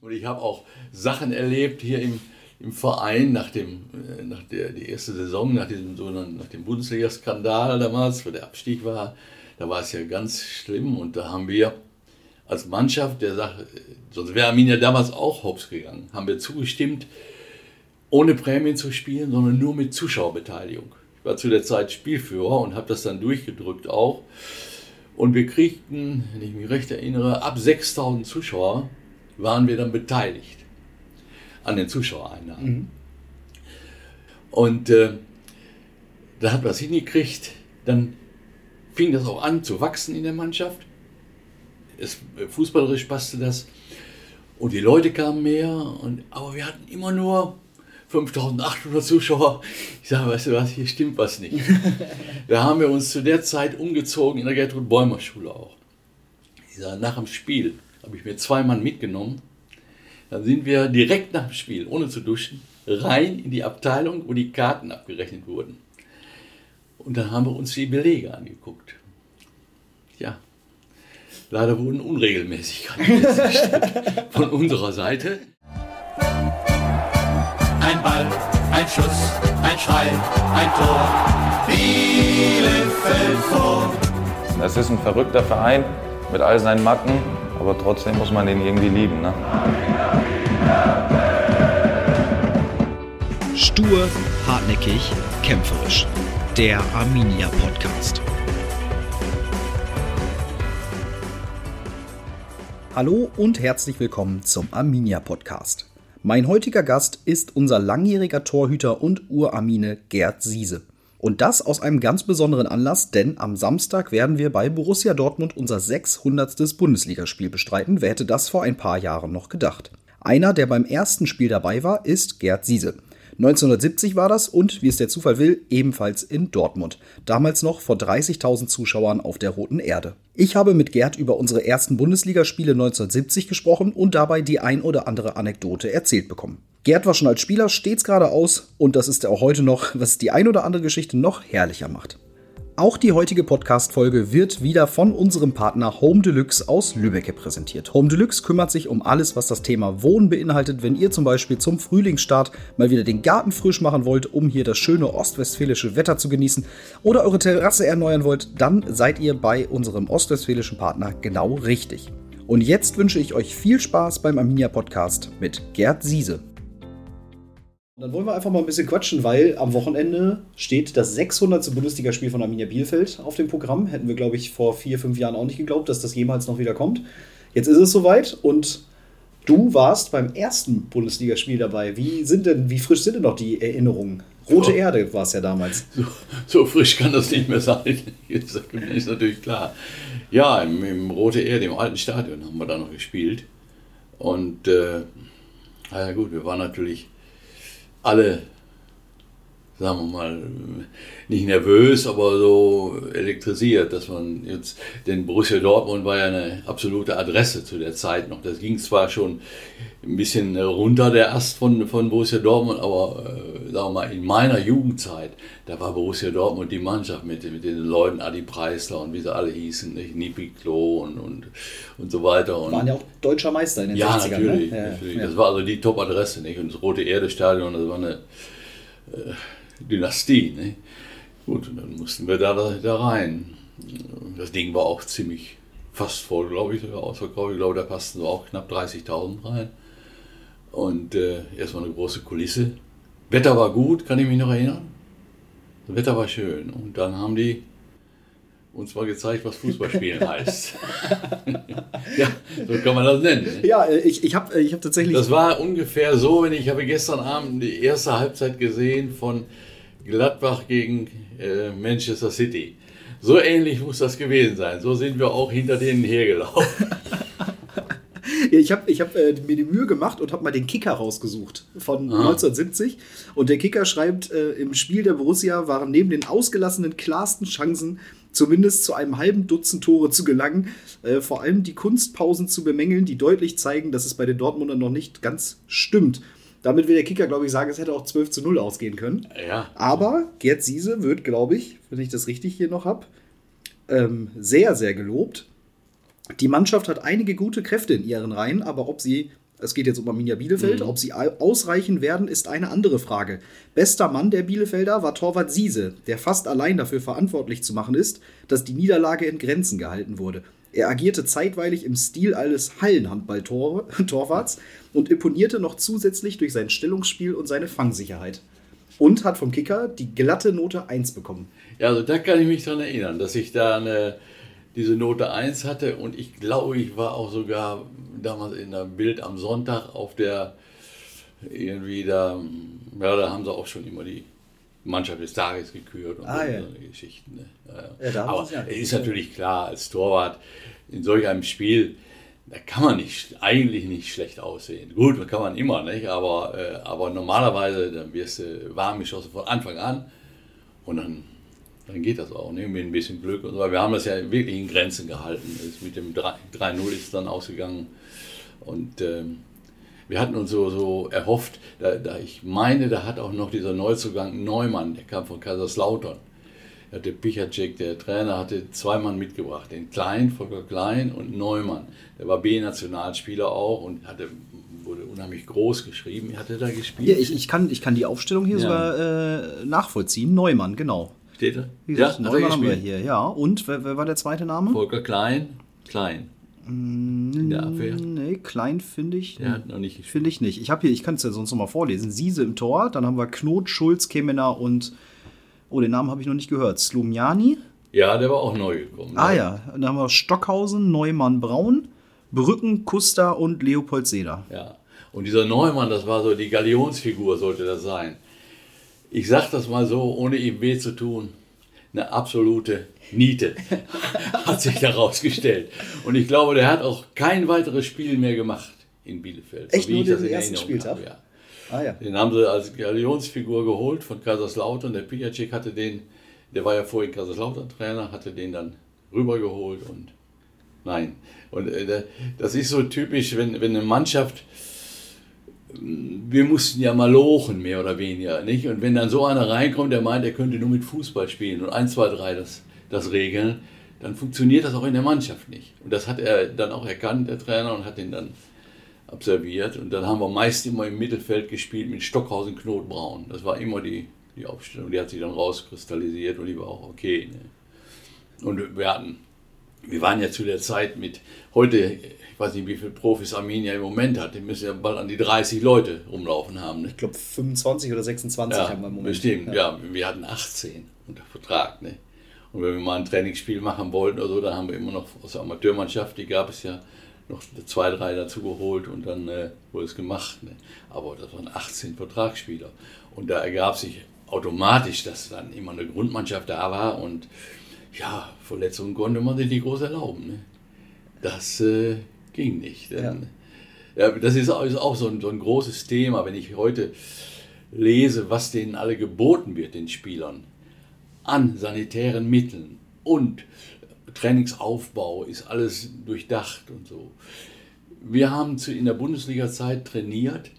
Und ich habe auch Sachen erlebt hier im, im Verein nach, dem, äh, nach der die erste Saison, nach diesem nach dem Bundesliga-Skandal damals, wo der Abstieg war. Da war es ja ganz schlimm und da haben wir als Mannschaft der Sache, sonst wäre Arminia damals auch hops gegangen, haben wir zugestimmt, ohne Prämien zu spielen, sondern nur mit Zuschauerbeteiligung. Ich war zu der Zeit Spielführer und habe das dann durchgedrückt auch. Und wir kriegten, wenn ich mich recht erinnere, ab 6000 Zuschauer waren wir dann beteiligt an den Zuschauereinnahmen. Mhm. Und äh, da hat man es hingekriegt, dann fing das auch an zu wachsen in der Mannschaft. Es, fußballerisch passte das. Und die Leute kamen mehr, und, aber wir hatten immer nur 5800 Zuschauer. Ich sage, weißt du was, hier stimmt was nicht. da haben wir uns zu der Zeit umgezogen in der Gertrud Bäumer Schule auch. Ich sage, nach dem Spiel habe ich mir zwei Mann mitgenommen. Dann sind wir direkt nach dem Spiel, ohne zu duschen, rein in die Abteilung, wo die Karten abgerechnet wurden. Und dann haben wir uns die Belege angeguckt. Ja, leider wurden Unregelmäßigkeiten von unserer Seite. Ein Ball, ein Schuss, ein Schrei, ein Tor. Bielefeld vor. Es ist ein verrückter Verein mit all seinen Macken, aber trotzdem muss man den irgendwie lieben. Ne? Stur, hartnäckig, kämpferisch der Arminia Podcast. Hallo und herzlich willkommen zum Arminia Podcast. Mein heutiger Gast ist unser langjähriger Torhüter und Urarmine Gerd Siese. Und das aus einem ganz besonderen Anlass, denn am Samstag werden wir bei Borussia Dortmund unser 600. Bundesligaspiel bestreiten. Wer hätte das vor ein paar Jahren noch gedacht? Einer, der beim ersten Spiel dabei war, ist Gerd Siese. 1970 war das und, wie es der Zufall will, ebenfalls in Dortmund. Damals noch vor 30.000 Zuschauern auf der Roten Erde. Ich habe mit Gerd über unsere ersten Bundesligaspiele 1970 gesprochen und dabei die ein oder andere Anekdote erzählt bekommen. Gerd war schon als Spieler stets geradeaus und das ist er auch heute noch, was die ein oder andere Geschichte noch herrlicher macht. Auch die heutige Podcast-Folge wird wieder von unserem Partner Home Deluxe aus Lübeck präsentiert. Home Deluxe kümmert sich um alles, was das Thema Wohnen beinhaltet. Wenn ihr zum Beispiel zum Frühlingsstart mal wieder den Garten frisch machen wollt, um hier das schöne ostwestfälische Wetter zu genießen oder eure Terrasse erneuern wollt, dann seid ihr bei unserem ostwestfälischen Partner genau richtig. Und jetzt wünsche ich euch viel Spaß beim Arminia Podcast mit Gerd Siese. Dann wollen wir einfach mal ein bisschen quatschen, weil am Wochenende steht das 600. Bundesligaspiel von Arminia Bielefeld auf dem Programm. Hätten wir, glaube ich, vor vier, fünf Jahren auch nicht geglaubt, dass das jemals noch wieder kommt. Jetzt ist es soweit und du warst beim ersten Bundesligaspiel dabei. Wie sind denn, wie frisch sind denn noch die Erinnerungen? Rote oh. Erde war es ja damals. So, so, frisch kann das nicht mehr sein. Jetzt ist natürlich klar. Ja, im, im Rote Erde, im alten Stadion haben wir da noch gespielt. Und äh, na ja gut, wir waren natürlich alle, sagen wir mal, nicht nervös, aber so elektrisiert, dass man jetzt, denn Borussia Dortmund war ja eine absolute Adresse zu der Zeit noch. Das ging zwar schon ein bisschen runter, der Ast von, von Borussia Dortmund, aber äh, sagen wir mal, in meiner Jugendzeit, da war Borussia Dortmund die Mannschaft mit, mit den Leuten, Adi Preisler und wie sie alle hießen, nicht? Nipi Klo und, und, und so weiter. Und Waren ja auch deutscher Meister in den ja, 60ern. Natürlich, ne? natürlich. Ja, Das war also die Top-Adresse, nicht? Und das Rote Erde-Stadion, das war eine äh, Dynastie, nicht? Gut, und dann mussten wir da, da rein. Das Ding war auch ziemlich fast voll, glaube ich, ausverkauft. Ich glaube, da passten so auch knapp 30.000 rein. Und äh, erstmal eine große Kulisse. Wetter war gut, kann ich mich noch erinnern. Das Wetter war schön. Und dann haben die uns mal gezeigt, was Fußballspielen heißt. ja, so kann man das nennen. Ne? Ja, ich, ich habe ich hab tatsächlich. Das war ungefähr so, wenn ich habe gestern Abend die erste Halbzeit gesehen von Gladbach gegen äh, Manchester City. So ähnlich muss das gewesen sein. So sind wir auch hinter denen hergelaufen. ich habe ich hab, äh, mir die Mühe gemacht und habe mal den Kicker rausgesucht von Aha. 1970. Und der Kicker schreibt, äh, im Spiel der Borussia waren neben den ausgelassenen klarsten Chancen zumindest zu einem halben Dutzend Tore zu gelangen. Äh, vor allem die Kunstpausen zu bemängeln, die deutlich zeigen, dass es bei den Dortmundern noch nicht ganz stimmt. Damit will der Kicker, glaube ich, sagen, es hätte auch 12 zu 0 ausgehen können. Ja. Aber Gerd Siese wird, glaube ich, wenn ich das richtig hier noch habe, ähm, sehr, sehr gelobt. Die Mannschaft hat einige gute Kräfte in ihren Reihen, aber ob sie Es geht jetzt um Arminia Bielefeld. Ob sie au- ausreichen werden, ist eine andere Frage. Bester Mann der Bielefelder war Torwart Siese, der fast allein dafür verantwortlich zu machen ist, dass die Niederlage in Grenzen gehalten wurde. Er agierte zeitweilig im Stil eines Hallenhandball-Torwarts und imponierte noch zusätzlich durch sein Stellungsspiel und seine Fangsicherheit. Und hat vom Kicker die glatte Note 1 bekommen. Ja, also da kann ich mich dran erinnern, dass ich da eine, diese Note 1 hatte und ich glaube, ich war auch sogar damals in der Bild am Sonntag auf der irgendwie da, ja, da haben sie auch schon immer die Mannschaft des Tages gekürt und Ah, so, ja. so eine Geschichten. Ne? Ja, Ja, Aber ja. ist natürlich klar, als Torwart in solch einem Spiel, da kann man nicht, eigentlich nicht schlecht aussehen. Gut, kann man immer, nicht? Aber, äh, aber normalerweise, dann wirst du warm geschossen von Anfang an und dann, dann geht das auch, ne? mit ein bisschen Glück und so. Wir haben das ja wirklich in Grenzen gehalten. Mit dem 3 3-0 ist es dann ausgegangen und ähm, wir hatten uns so, so erhofft, da, da ich meine, da hat auch noch dieser Neuzugang Neumann, der kam von Kaiserslautern. Da hatte Pichacek, der Trainer, hatte zwei Mann mitgebracht, den Klein, Volker Klein und Neumann. Der war B-Nationalspieler auch und hatte, wurde unheimlich groß geschrieben. Hat er da gespielt? Ja, ich, ich, kann, ich kann die Aufstellung hier Ja. sogar äh, nachvollziehen. Neumann, genau. Steht er? Gesagt, er Neumann haben wir hier, ja. Und wer, wer war der zweite Name? Volker Klein, Klein. In der Abwehr. Nee, Klein finde ich. Der hat noch nicht gespielt. Finde ich nicht. Ich habe hier, ich kann es ja sonst noch mal vorlesen. Siese im Tor, dann haben wir Knot, Schulz, Kemener und oh, den Namen habe ich noch nicht gehört. Slumjani. Ja, der war auch neu gekommen. Ah ja, dann haben wir Stockhausen, Neumann, Braun, Brücken, Kuster und Leopold Seder. Ja. Und dieser Neumann, das war so die Galionsfigur, sollte das sein. Ich sag das mal so, ohne ihm weh zu tun, eine absolute Niete hat sich da rausgestellt. Und ich glaube, der hat auch kein weiteres Spiel mehr gemacht in Bielefeld. Echt wie nur ich das den in ersten Erinnerung Spieltag? habe, Ja. Ah ja. Den haben sie als Galionsfigur geholt von Kaiserslautern. Der Piacek hatte den, der war ja vorhin Kaiserslautern Trainer, hatte den dann rübergeholt und nein. Und äh, das ist so typisch, wenn, wenn eine Mannschaft, wir mussten ja mal lochen, mehr oder weniger, nicht? Und wenn dann so einer reinkommt, der meint, er könnte nur mit Fußball spielen und 1, 2, 3 das, das regeln, dann funktioniert das auch in der Mannschaft nicht. Und das hat er dann auch erkannt, der Trainer, und hat den dann absolviert. Und dann haben wir meist immer im Mittelfeld gespielt mit Stockhausen, Knot, Braun. Das war immer die, die Aufstellung. Die hat sich dann rauskristallisiert und die war auch okay. Ne? Und wir hatten, wir waren ja zu der Zeit mit, heute, ich weiß nicht, wie viele Profis Arminia im Moment hat, die müssen ja bald an die 30 Leute rumlaufen haben. Ne? Ich glaube 25 oder 26 Ja, haben wir im Moment. bestimmt, ja. Wir hatten 18 unter Vertrag. Ne? Und wenn wir mal ein Trainingsspiel machen wollten oder so, dann haben wir immer noch aus der Amateurmannschaft, die gab es ja, noch zwei, drei dazu geholt und dann äh, wurde es gemacht. Ne? Aber das waren 18 Vertragsspieler. Und da ergab sich automatisch, dass dann immer eine Grundmannschaft da war und ja, Verletzungen konnte man sich nicht groß erlauben. Ne? Das äh, ging nicht. Denn, ja. das ist auch, ist auch so, ein, so ein großes Thema, wenn ich heute lese, was denen alle geboten wird, den Spielern, an sanitären Mitteln und Trainingsaufbau ist alles durchdacht und so. Wir haben zu, in der Bundesliga-Zeit trainiert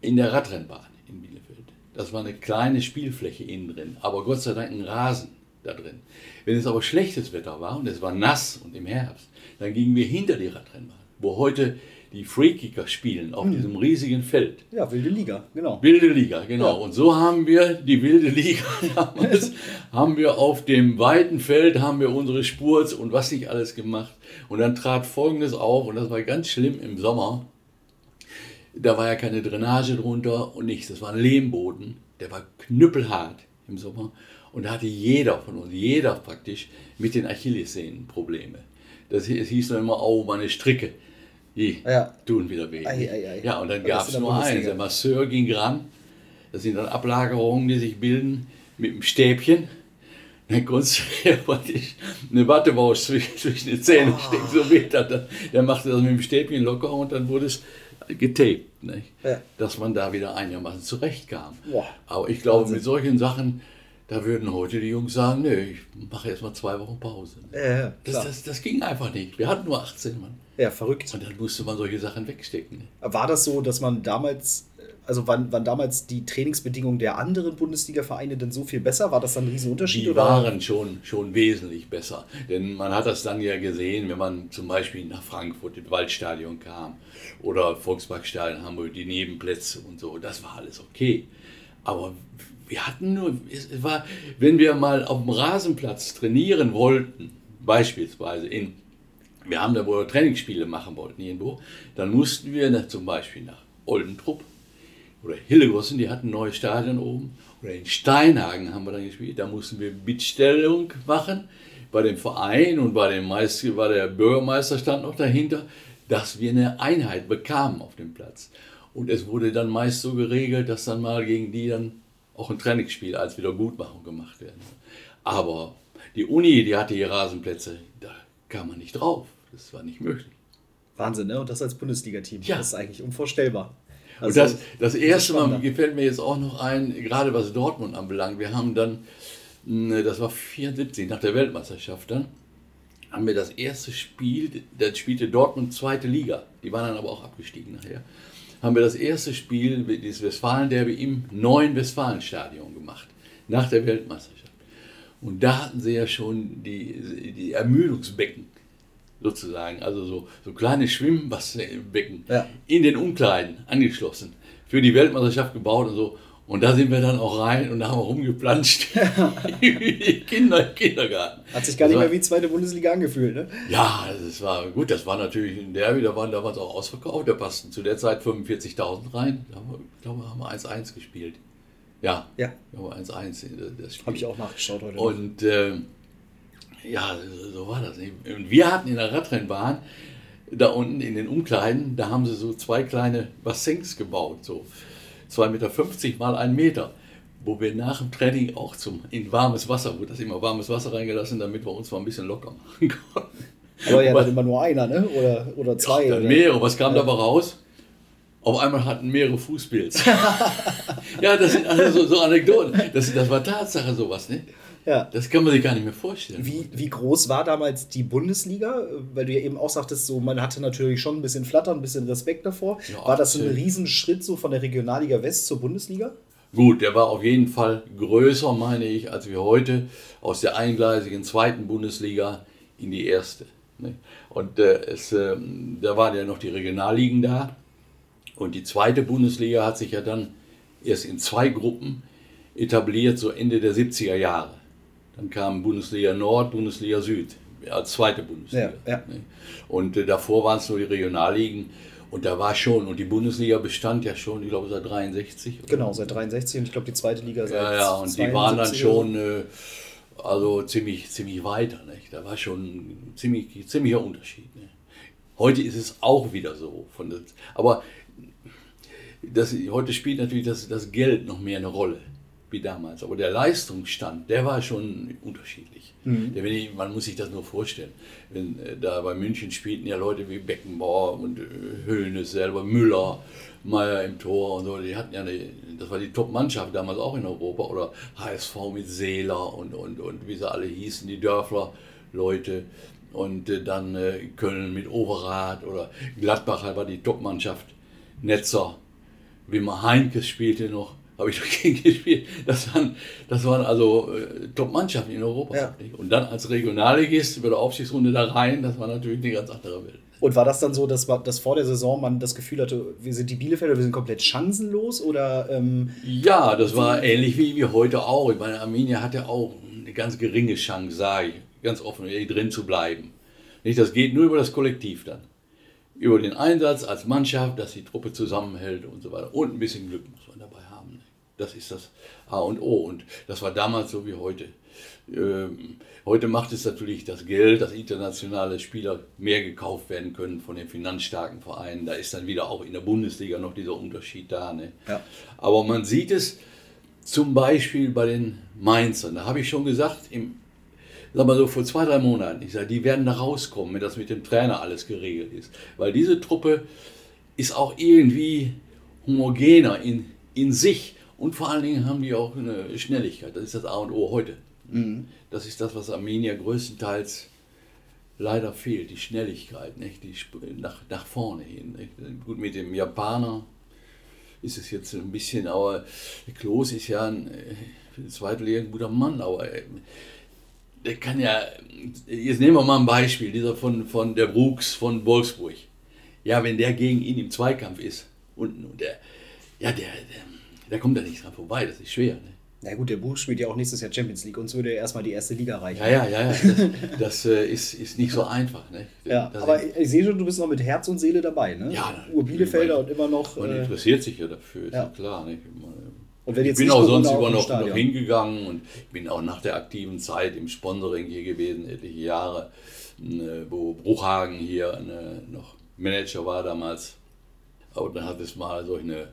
in der Radrennbahn in Bielefeld. Das war eine kleine Spielfläche innen drin, aber Gott sei Dank ein Rasen da drin. Wenn es aber schlechtes Wetter war und es war nass und im Herbst, dann gingen wir hinter die Radrennbahn, wo heute die Freekicker spielen auf diesem riesigen Feld. Ja, wilde Liga, genau. Wilde Liga, genau. Ja. Und so haben wir die wilde Liga damals, haben wir auf dem weiten Feld, haben wir unsere Spurz und was nicht alles gemacht. Und dann trat Folgendes auf, und das war ganz schlimm im Sommer. Da war ja keine Drainage drunter und nichts. Das war ein Lehmboden, der war knüppelhart im Sommer. Und da hatte jeder von uns, jeder praktisch, mit den Achillessehnen Probleme. Das hieß dann immer, oh, meine Stricke, die Ja. tun wieder weh. Ei, ei, ei. Ja, und dann Das gab es nur eins. Der Masseur ging ran. Das sind dann Ablagerungen, die sich bilden mit dem Stäbchen. Dann konntest du ja praktisch eine Wattewausch zwischen, zwischen die Zähne Ah. stecken, so weh er. Der machte das mit dem Stäbchen locker und dann wurde es getaped? Ja. dass man da wieder einigermaßen zurechtkam. Boah. Aber ich glaube, mit solchen Sachen, da würden heute die Jungs sagen, nö, ich mache erst mal zwei Wochen Pause. Ja, Das, das, das ging einfach nicht. Wir hatten nur 18 Mann. ja, verrückt. Und dann musste man solche Sachen wegstecken. ne? War das so, dass man damals, also waren, waren damals die Trainingsbedingungen der anderen Bundesliga-Vereine denn so viel besser? War das dann ein Riesenunterschied? Die oder? waren schon, schon wesentlich besser. Denn man hat das dann ja gesehen, wenn man zum Beispiel nach Frankfurt ins Waldstadion kam oder Volksparkstadion Hamburg, die Nebenplätze und so. Das war alles okay. Aber wir hatten nur, es war, wenn wir mal auf dem Rasenplatz trainieren wollten, beispielsweise in, wir haben da, wo wir Trainingsspiele machen wollten irgendwo, dann mussten wir nach, zum Beispiel nach Oldentrupp oder Hillegossen, die hatten ein neues Stadion oben, oder in Steinhagen haben wir dann gespielt, da mussten wir Bittstellung machen bei dem Verein und bei dem Meister, bei der Bürgermeister stand noch dahinter, dass wir eine Einheit bekamen auf dem Platz. Und es wurde dann meist so geregelt, dass dann mal gegen die dann auch ein Trainingsspiel als Wiedergutmachung gemacht werden. Aber die Uni, die hatte hier Rasenplätze, da kam man nicht drauf. Das war nicht möglich. Wahnsinn, ne? Und das als Bundesliga-Team. Ja. Das ist eigentlich unvorstellbar. Und Also, das, das erste Mal gefällt mir jetzt auch noch ein, gerade was Dortmund anbelangt. Wir haben dann, das war 74, nach der Weltmeisterschaft dann, haben wir das erste Spiel, da spielte Dortmund zweite Liga. Die waren dann aber auch abgestiegen nachher. Haben wir das erste Spiel, dieses Westfalen-Derby im neuen Westfalenstadion gemacht, nach der Weltmeisterschaft. Und da hatten sie ja schon die, die Ermüdungsbecken sozusagen, also so, so kleine Schwimmbassenbecken Ja. in den Umkleiden angeschlossen, für die Weltmeisterschaft gebaut und so. Und da sind wir dann auch rein und da haben wir rumgeplanscht. wie Kinder im Kindergarten. Hat sich gar nicht mehr wie zweite Bundesliga angefühlt, ne? Ja, das war gut. Das war natürlich ein Derby, da waren damals auch ausverkauft. Da passten zu der Zeit 45.000 rein. Da haben wir, ich glaube, haben wir 1-1 gespielt. Ja, Ja. da haben wir 1-1 in das Spiel. Habe ich auch nachgeschaut heute. Und äh, ja, so war das. Und wir hatten in der Radrennbahn, da unten in den Umkleiden, da haben sie so zwei kleine Bassins gebaut, so 2,50 Meter mal 1 Meter, wo wir nach dem Training auch zum, in warmes Wasser, wurde das immer warmes Wasser reingelassen, damit wir uns mal ein bisschen locker machen konnten. Aber ja dann immer nur einer, ne? Oder, oder zwei. Dann oder? mehrere. Was kam dabei raus? Auf einmal hatten mehrere Fußpilz. ja, das sind also so, so Anekdoten. Das, das war Tatsache sowas, ne? Ja. Das kann man sich gar nicht mehr vorstellen. Wie, wie groß war damals die Bundesliga? Weil du ja eben auch sagtest, so, man hatte natürlich schon ein bisschen Flattern, ein bisschen Respekt davor. Ja, war das ein absolut. Riesenschritt so von der Regionalliga West zur Bundesliga? Gut, der war auf jeden Fall größer, meine ich, als wir heute aus der eingleisigen zweiten Bundesliga in die erste. ne? Und äh, es, äh, da waren ja noch die Regionalligen da. Und die zweite Bundesliga hat sich ja dann erst in zwei Gruppen etabliert, so Ende der 70er Jahre. Dann kam Bundesliga Nord, Bundesliga Süd als zweite Bundesliga. Ja, ja. ne? Und äh, davor waren es nur die Regionalligen. Und da war schon, und die Bundesliga bestand ja schon, ich glaube, seit 63. oder Genau, seit 63 und ich glaube die zweite Liga seit ja, ja, und die waren dann 72 schon äh, also ziemlich, ziemlich weiter. Nicht? Da war schon ein ziemlich, ziemlicher Unterschied. Ne? Heute ist es auch wieder so. Von das, aber das, heute spielt natürlich das, das Geld noch mehr eine Rolle wie damals. Aber der Leistungsstand, der war schon unterschiedlich. Mhm. Ich, man muss sich das nur vorstellen. Wenn, äh, da bei München spielten ja Leute wie Beckenbauer und äh, Höhnes selber, Müller, Meier im Tor und so. Die hatten ja eine, das war die Top-Mannschaft damals auch in Europa. Oder HSV mit Seeler und, und, und wie sie alle hießen, die Dörfler Leute. Und äh, dann äh, Köln mit Overath oder Gladbach halt war die Top-Mannschaft. Netzer, Wimmer Heinkes spielte noch, habe ich dagegen gespielt. Das waren, das waren also äh, Top-Mannschaften in Europa. Ja. Und dann als Regionalligist über der Aufstiegsrunde da rein, das war natürlich eine ganz andere Welt. Und war das dann so, dass, dass vor der Saison man das Gefühl hatte, wir sind die Bielefelder, wir sind komplett chancenlos? Oder ähm, Ja, das war ähnlich wie, wie heute auch. Ich meine, Arminia hatte auch eine ganz geringe Chance, sage ich, ganz offen, drin zu bleiben. Nicht, das geht nur über das Kollektiv dann. Über den Einsatz als Mannschaft, dass die Truppe zusammenhält und so weiter. Und ein bisschen Glück muss man dabei. Das ist das A und O. Und das war damals so wie heute. Ähm, heute macht es natürlich das Geld, dass internationale Spieler mehr gekauft werden können von den finanzstarken Vereinen. Da ist dann wieder auch in der Bundesliga noch dieser Unterschied da. Ne? Ja. Aber man sieht es zum Beispiel bei den Mainzern. Da habe ich schon gesagt, im, sag mal so vor zwei, drei Monaten, ich sage, die werden da rauskommen, wenn das mit dem Trainer alles geregelt ist. Weil diese Truppe ist auch irgendwie homogener in, in sich und vor allen Dingen haben die auch eine Schnelligkeit. Das ist das A und O heute. Das ist das, was Armenier größtenteils leider fehlt, die Schnelligkeit, nicht? Die nach, nach vorne hin. Nicht? Gut, mit dem Japaner ist es jetzt ein bisschen, aber Klos ist ja ein äh, zweitliga ein guter Mann, aber äh, der kann ja, jetzt nehmen wir mal ein Beispiel, dieser von, von der Brooks von Wolfsburg. Ja, wenn der gegen ihn im Zweikampf ist und, und der, ja, der, der, der kommt da nicht dran vorbei, das ist schwer. Ne? Na gut, der Buch spielt ja auch nächstes Jahr Champions League. Uns würde er erstmal die erste Liga reichen. Ja, ja, ja, ja. Das, das äh, ist, ist nicht so einfach. Ne? Ja, das aber ich sehe schon, du bist noch mit Herz und Seele dabei. Ne? Ja, Ur Bielefelder und immer noch. Man äh, interessiert sich ja dafür, ist ja. ja klar. Ne? Und wenn ich jetzt bin nicht auch sonst immer im noch, noch hingegangen und ich bin auch nach der aktiven Zeit im Sponsoring hier gewesen, etliche Jahre, ne, wo Bruchhagen hier ne, noch Manager war damals. Aber dann hat es mal so eine,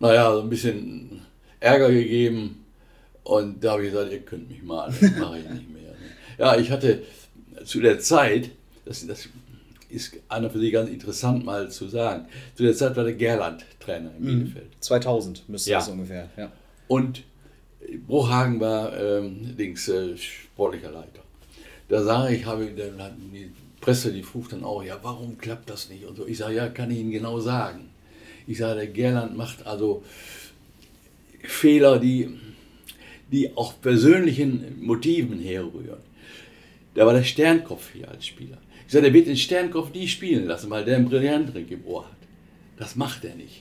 naja, so ein bisschen Ärger gegeben und da habe ich gesagt, ihr könnt mich mal, das mache ich nicht mehr. Ja, ich hatte zu der Zeit, das, das ist einer für Sie ganz interessant mal zu sagen, zu der Zeit war der Gerland Trainer in Bielefeld. 2000 müsste Ja. das ungefähr. Ja. Und Bruchhagen war ähm, links äh, sportlicher Leiter. Da sage ich, habe dann die Presse, die fragt dann auch, ja, warum klappt das nicht? Und so. Ich sage, ja, kann ich Ihnen genau sagen. Ich sage, der Gerland macht also Fehler, die, die auch persönlichen Motiven herrühren. Da war der Sternkopf hier als Spieler. Ich sage, der wird den Sternkopf nie spielen lassen, weil der einen Brillantring im Ohr hat. Das macht er nicht.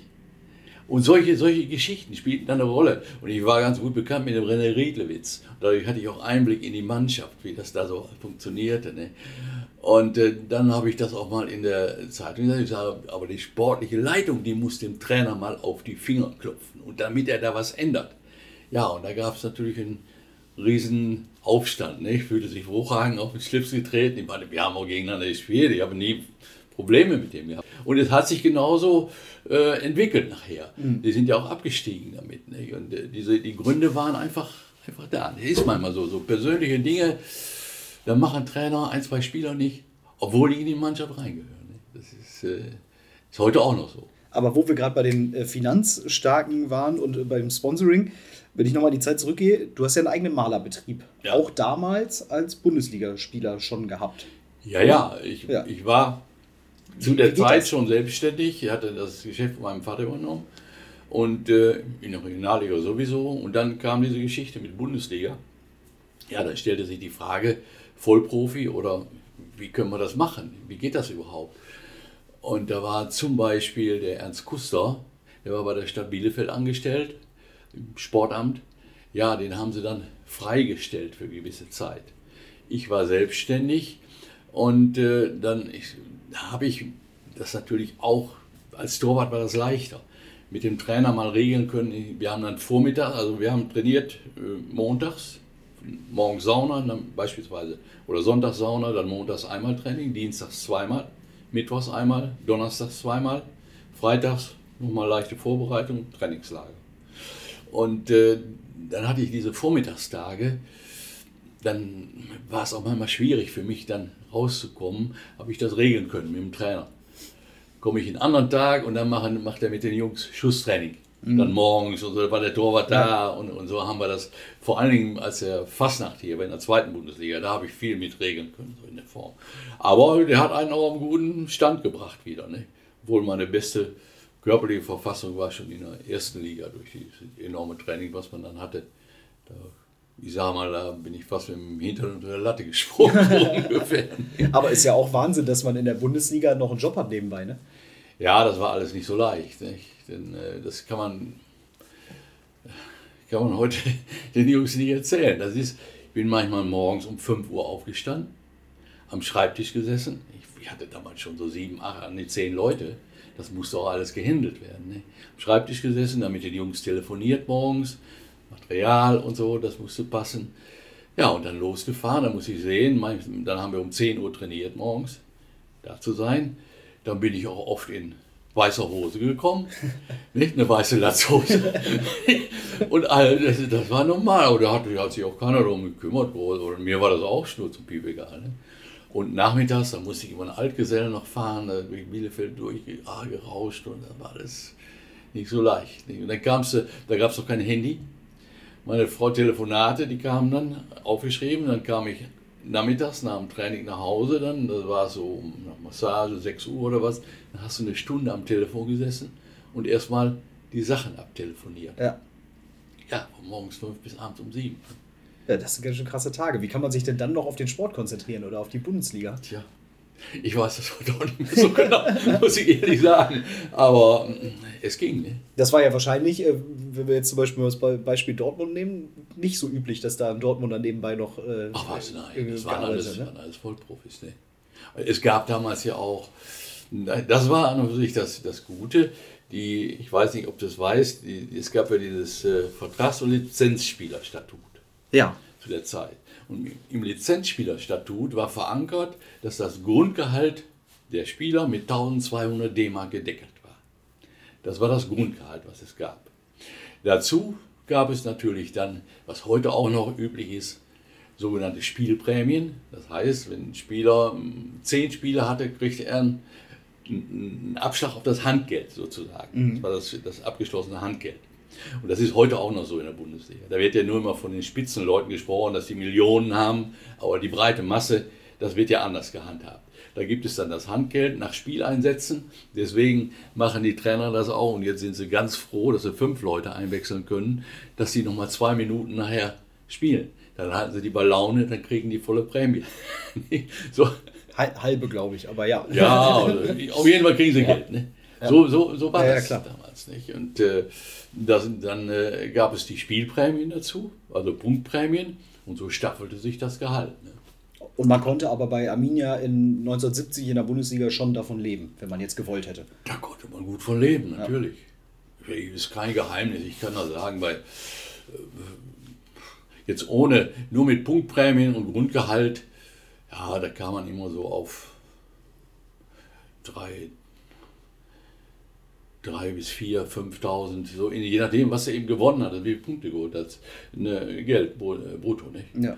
Und solche, solche Geschichten spielten dann eine Rolle. Und ich war ganz gut bekannt mit dem René Riedlewitz. Dadurch hatte ich auch Einblick in die Mannschaft, wie das da so funktionierte. Ne? Und äh, dann habe ich das auch mal in der Zeitung gesagt. Ich sage, aber die sportliche Leitung, die muss dem Trainer mal auf die Finger klopfen. Und damit er da was ändert. Ja, und da gab es natürlich einen riesen Aufstand. Ne? Ich fühlte sich Bruchhagen auf den Schlips getreten. Ich meine, wir haben auch gegeneinander gespielt. Ich habe nie Probleme mit dem gehabt. Und es hat sich genauso äh, entwickelt nachher. Die sind ja auch abgestiegen damit. Nicht? Und äh, diese, die Gründe waren einfach, einfach da. Das ist manchmal so. So persönliche Dinge, da machen Trainer ein, zwei Spieler nicht, obwohl die in die Mannschaft reingehören. Nicht? Das ist, äh, ist heute auch noch so. Aber wo wir gerade bei den äh, Finanzstarken waren und äh, beim Sponsoring, wenn ich nochmal die Zeit zurückgehe, du hast ja einen eigenen Malerbetrieb. Ja. Auch damals als Bundesligaspieler schon gehabt. Ja, ja, ich, Ja. ich war zu der Zeit das? schon selbstständig. Ich hatte das Geschäft von meinem Vater übernommen. Und äh, in der Regionalliga sowieso. Und dann kam diese Geschichte mit Bundesliga. Ja, da stellte sich die Frage, Vollprofi oder wie können wir das machen? Wie geht das überhaupt? Und da war zum Beispiel der Ernst Kuster, der war bei der Stadt Bielefeld angestellt, im Sportamt. Ja, den haben sie dann freigestellt für gewisse Zeit. Ich war selbstständig und äh, dann habe ich das natürlich auch, als Torwart war das leichter, mit dem Trainer mal regeln können. Wir haben dann Vormittag, also wir haben trainiert äh, montags, morgens Sauna, dann beispielsweise, oder sonntags Sauna, dann montags einmal Training, dienstags zweimal, mittwochs einmal, donnerstags zweimal, freitags nochmal leichte Vorbereitung, Trainingslager. Und äh, dann hatte ich diese Vormittagstage, dann war es auch manchmal schwierig für mich, dann rauszukommen, habe ich das regeln können mit dem Trainer. Komme ich einen anderen Tag und dann machen, macht er mit den Jungs Schusstraining. Dann morgens und so da war der Torwart da und, und so haben wir das, vor allen Dingen als der Fastnacht hier war in der zweiten Bundesliga, da habe ich viel mit regeln können, so in der Form. Aber der hat einen auch am guten Stand gebracht wieder. Ne? Obwohl meine beste körperliche Verfassung war schon in der ersten Liga durch dieses enorme Training, was man dann hatte. Da, ich sag mal, da bin ich fast mit dem Hintern unter der Latte gesprungen, ungefähr. Aber ist ja auch Wahnsinn, dass man in der Bundesliga noch einen Job hat nebenbei, ne? Ja, das war alles nicht so leicht. Nicht? Denn äh, das kann man, kann man heute den Jungs nicht erzählen. Das ist, ich bin manchmal morgens um 5 Uhr aufgestanden, am Schreibtisch gesessen. Ich, ich hatte damals schon so sieben, acht, nee, zehn Leute. Das musste auch alles gehandelt werden. Ne? Am Schreibtisch gesessen, damit die Jungs telefoniert morgens, Material und so, das musste passen. Ja, und dann losgefahren, da muss ich sehen, dann haben wir um 10 Uhr trainiert morgens, da zu sein. Dann bin ich auch oft in weißer Hose gekommen, nicht eine weiße Latzhose. und all, das, das war normal, aber da hat, hat sich auch keiner darum gekümmert. Oder mir war das auch schnurz und piep egal. Ne? Und nachmittags, da musste ich über einen Altgesellen noch fahren, da durch Bielefeld durch, ah, gerauscht und dann war das nicht so leicht. Nicht? Und dann da gab es noch kein Handy. Meine Frau Telefonate, die kamen dann aufgeschrieben, dann kam ich nachmittags nach dem Training nach Hause, dann, das war so um Massage, 6 Uhr oder was, dann hast du eine Stunde am Telefon gesessen und erstmal die Sachen abtelefoniert. Ja. Ja, von morgens fünf bis abends um sieben. ja, das sind ganz schön krasse Tage. Wie kann man sich denn dann noch auf den Sport konzentrieren oder auf die Bundesliga? Tja, ich weiß das heute auch nicht mehr so genau, muss ich ehrlich sagen. Aber mm, es ging, ne? Das war ja wahrscheinlich, äh, wenn wir jetzt zum Beispiel das Be- Beispiel Dortmund nehmen, nicht so üblich, dass da ein Dortmunder nebenbei noch äh, Ach was, nein, irgendwie das waren alles, ne? waren alles Vollprofis. Ne? Es gab damals ja auch, das war an und für sich das, das Gute, die, ich weiß nicht, ob du das weißt, die, es gab ja dieses äh, Vertrags- und Lizenzspielerstatut Ja. zu der Zeit. Und im Lizenzspielerstatut war verankert, dass das Grundgehalt der Spieler mit 1200 D-Mark gedeckelt war. Das war das Grundgehalt, was es gab. Dazu gab es natürlich dann, was heute auch noch üblich ist, sogenannte Spielprämien. Das heißt, wenn ein Spieler mm, zehn Spiele hatte, kriegte er einen, einen Abschlag auf das Handgeld sozusagen. Das war das, das abgeschlossene Handgeld. Und das ist heute auch noch so in der Bundesliga. Da wird ja nur immer von den Spitzenleuten gesprochen, dass die Millionen haben, aber die breite Masse, das wird ja anders gehandhabt. Da gibt es dann das Handgeld nach Spieleinsätzen. Deswegen machen die Trainer das auch. Und jetzt sind sie ganz froh, dass sie fünf Leute einwechseln können, dass sie nochmal zwei Minuten nachher spielen. Dann halten sie die bei Laune, dann kriegen die volle Prämie. so, Hal- Halbe, glaube ich, aber ja. ja, also, auf jeden Fall kriegen sie Geld. Ne? So, so, so war Ja, ja, das klar. damals nicht. Und äh, das, dann äh, gab es die Spielprämien dazu, also Punktprämien. Und so staffelte sich das Gehalt. Ne? Und man konnte aber bei Arminia in 1970 in der Bundesliga schon davon leben, wenn man jetzt gewollt hätte. Da konnte man gut von leben, natürlich. Das ist kein Geheimnis. Ich kann nur sagen, weil äh, jetzt ohne, nur mit Punktprämien und Grundgehalt, ja, da kam man immer so auf drei, drei bis vier, 5.000, so in, je nachdem, was er eben gewonnen hat, also wie viele Punkte geholt hat, ne, Geld, äh, brutto, nicht? Ja.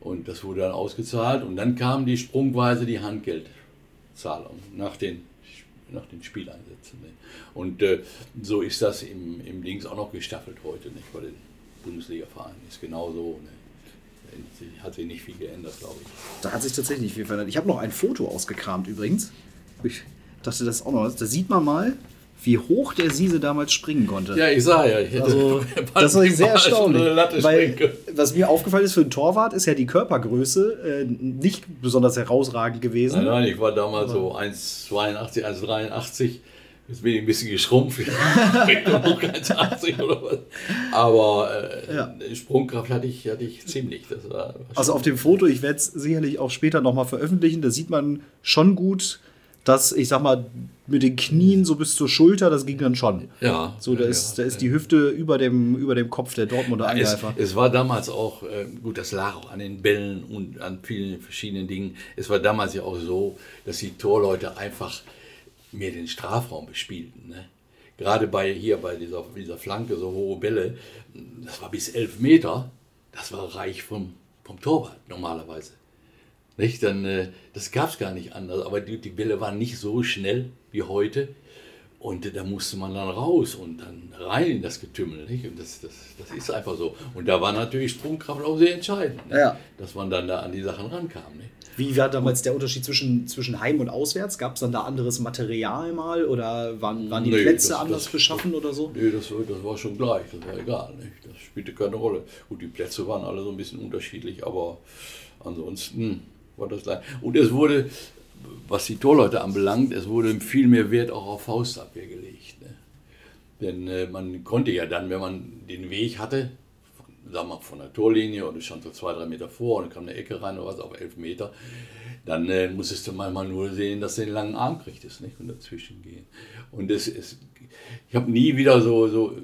Und das wurde dann ausgezahlt und dann kam die sprungweise die Handgeldzahlung nach den, nach den Spieleinsätzen. Ne? Und äh, so ist das im, im Dings auch noch gestaffelt heute, nicht? Bei den Bundesliga-Vereinen ist genauso. Ne? Hat sich nicht viel geändert, glaube ich. Da hat sich tatsächlich nicht viel verändert. Ich habe noch ein Foto ausgekramt übrigens. Ich dachte, das ist auch noch. Da sieht man mal, wie hoch der Siese damals springen konnte. Ja, ich sah ja. Ich hätte Also, das war sehr erstaunlich. Weil, was mir aufgefallen ist für einen Torwart, ist ja die Körpergröße äh, nicht besonders herausragend gewesen. Nein, nein, ich war damals so 1,82, 1,83. Jetzt bin ich ein bisschen geschrumpft. Richtung 1,80 oder was. Aber äh, Ja. Sprungkraft hatte ich, hatte ich ziemlich. Also auf dem Foto, ich werde es sicherlich auch später nochmal veröffentlichen, da sieht man schon gut, dass, ich sag mal, mit den Knien so bis zur Schulter, das ging dann schon. Ja. So, da ja, ist, da ist die Hüfte über dem, über dem Kopf der Dortmunder es, Angreifer. es war damals auch, äh, gut, das lag auch an den Bällen und an vielen verschiedenen Dingen. Es war damals ja auch so, dass die Torleute einfach mehr den Strafraum bespielten. Ne? Gerade bei hier bei dieser, dieser Flanke, so hohe Bälle, das war bis elf Meter, das war reich vom, vom Torwart normalerweise. Nicht? Dann, äh, das gab es gar nicht anders, aber die, die Bälle waren nicht so schnell wie heute. Und äh, da musste man dann raus und dann rein in das Getümmel. Nicht? Und das, das, das ist einfach so. Und da war natürlich Sprungkraft auch sehr entscheidend? Ja. dass man dann da an die Sachen rankam. Nicht? Wie war damals der Unterschied zwischen, zwischen Heim und Auswärts? Gab es dann da anderes Material mal oder waren, waren die Nee, Plätze das- anders beschaffen oder so? Nee, das, war- das war schon gleich, das war egal. Nicht? Das spielte keine Rolle. Gut, die Plätze waren alle so ein bisschen unterschiedlich, aber ansonsten gleich. Und es wurde, was die Torleute anbelangt, es wurde viel mehr Wert auch auf Faustabwehr gelegt. Ne? Denn äh, man konnte ja dann, wenn man den Weg hatte, von, sagen wir, mal, von der Torlinie und es stand so zwei, drei Meter vor und kam eine Ecke rein oder was, auf elf Meter, dann äh, musstest du manchmal nur sehen, dass du den langen Arm kriegtest nicht? und dazwischen gehen. Und es, es, ich habe nie wieder so, so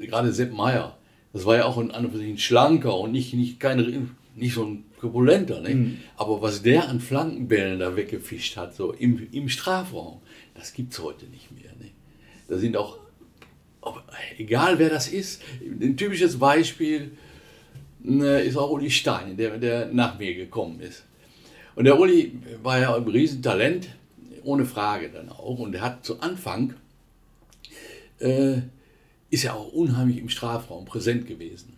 gerade Sepp Meier, das war ja auch ein, ein schlanker und nicht, nicht, kein, nicht so ein korpulenter. Nicht? Aber was der an Flankenbällen da weggefischt hat, so im, im Strafraum, das gibt es heute nicht mehr. Nicht? Da sind auch, ob, egal wer das ist, ein typisches Beispiel ne, ist auch Uli Stein, der, der nach mir gekommen ist. Und der Uli war ja ein Riesentalent, ohne Frage dann auch. Und er hat zu Anfang, äh, ist ja auch unheimlich im Strafraum präsent gewesen.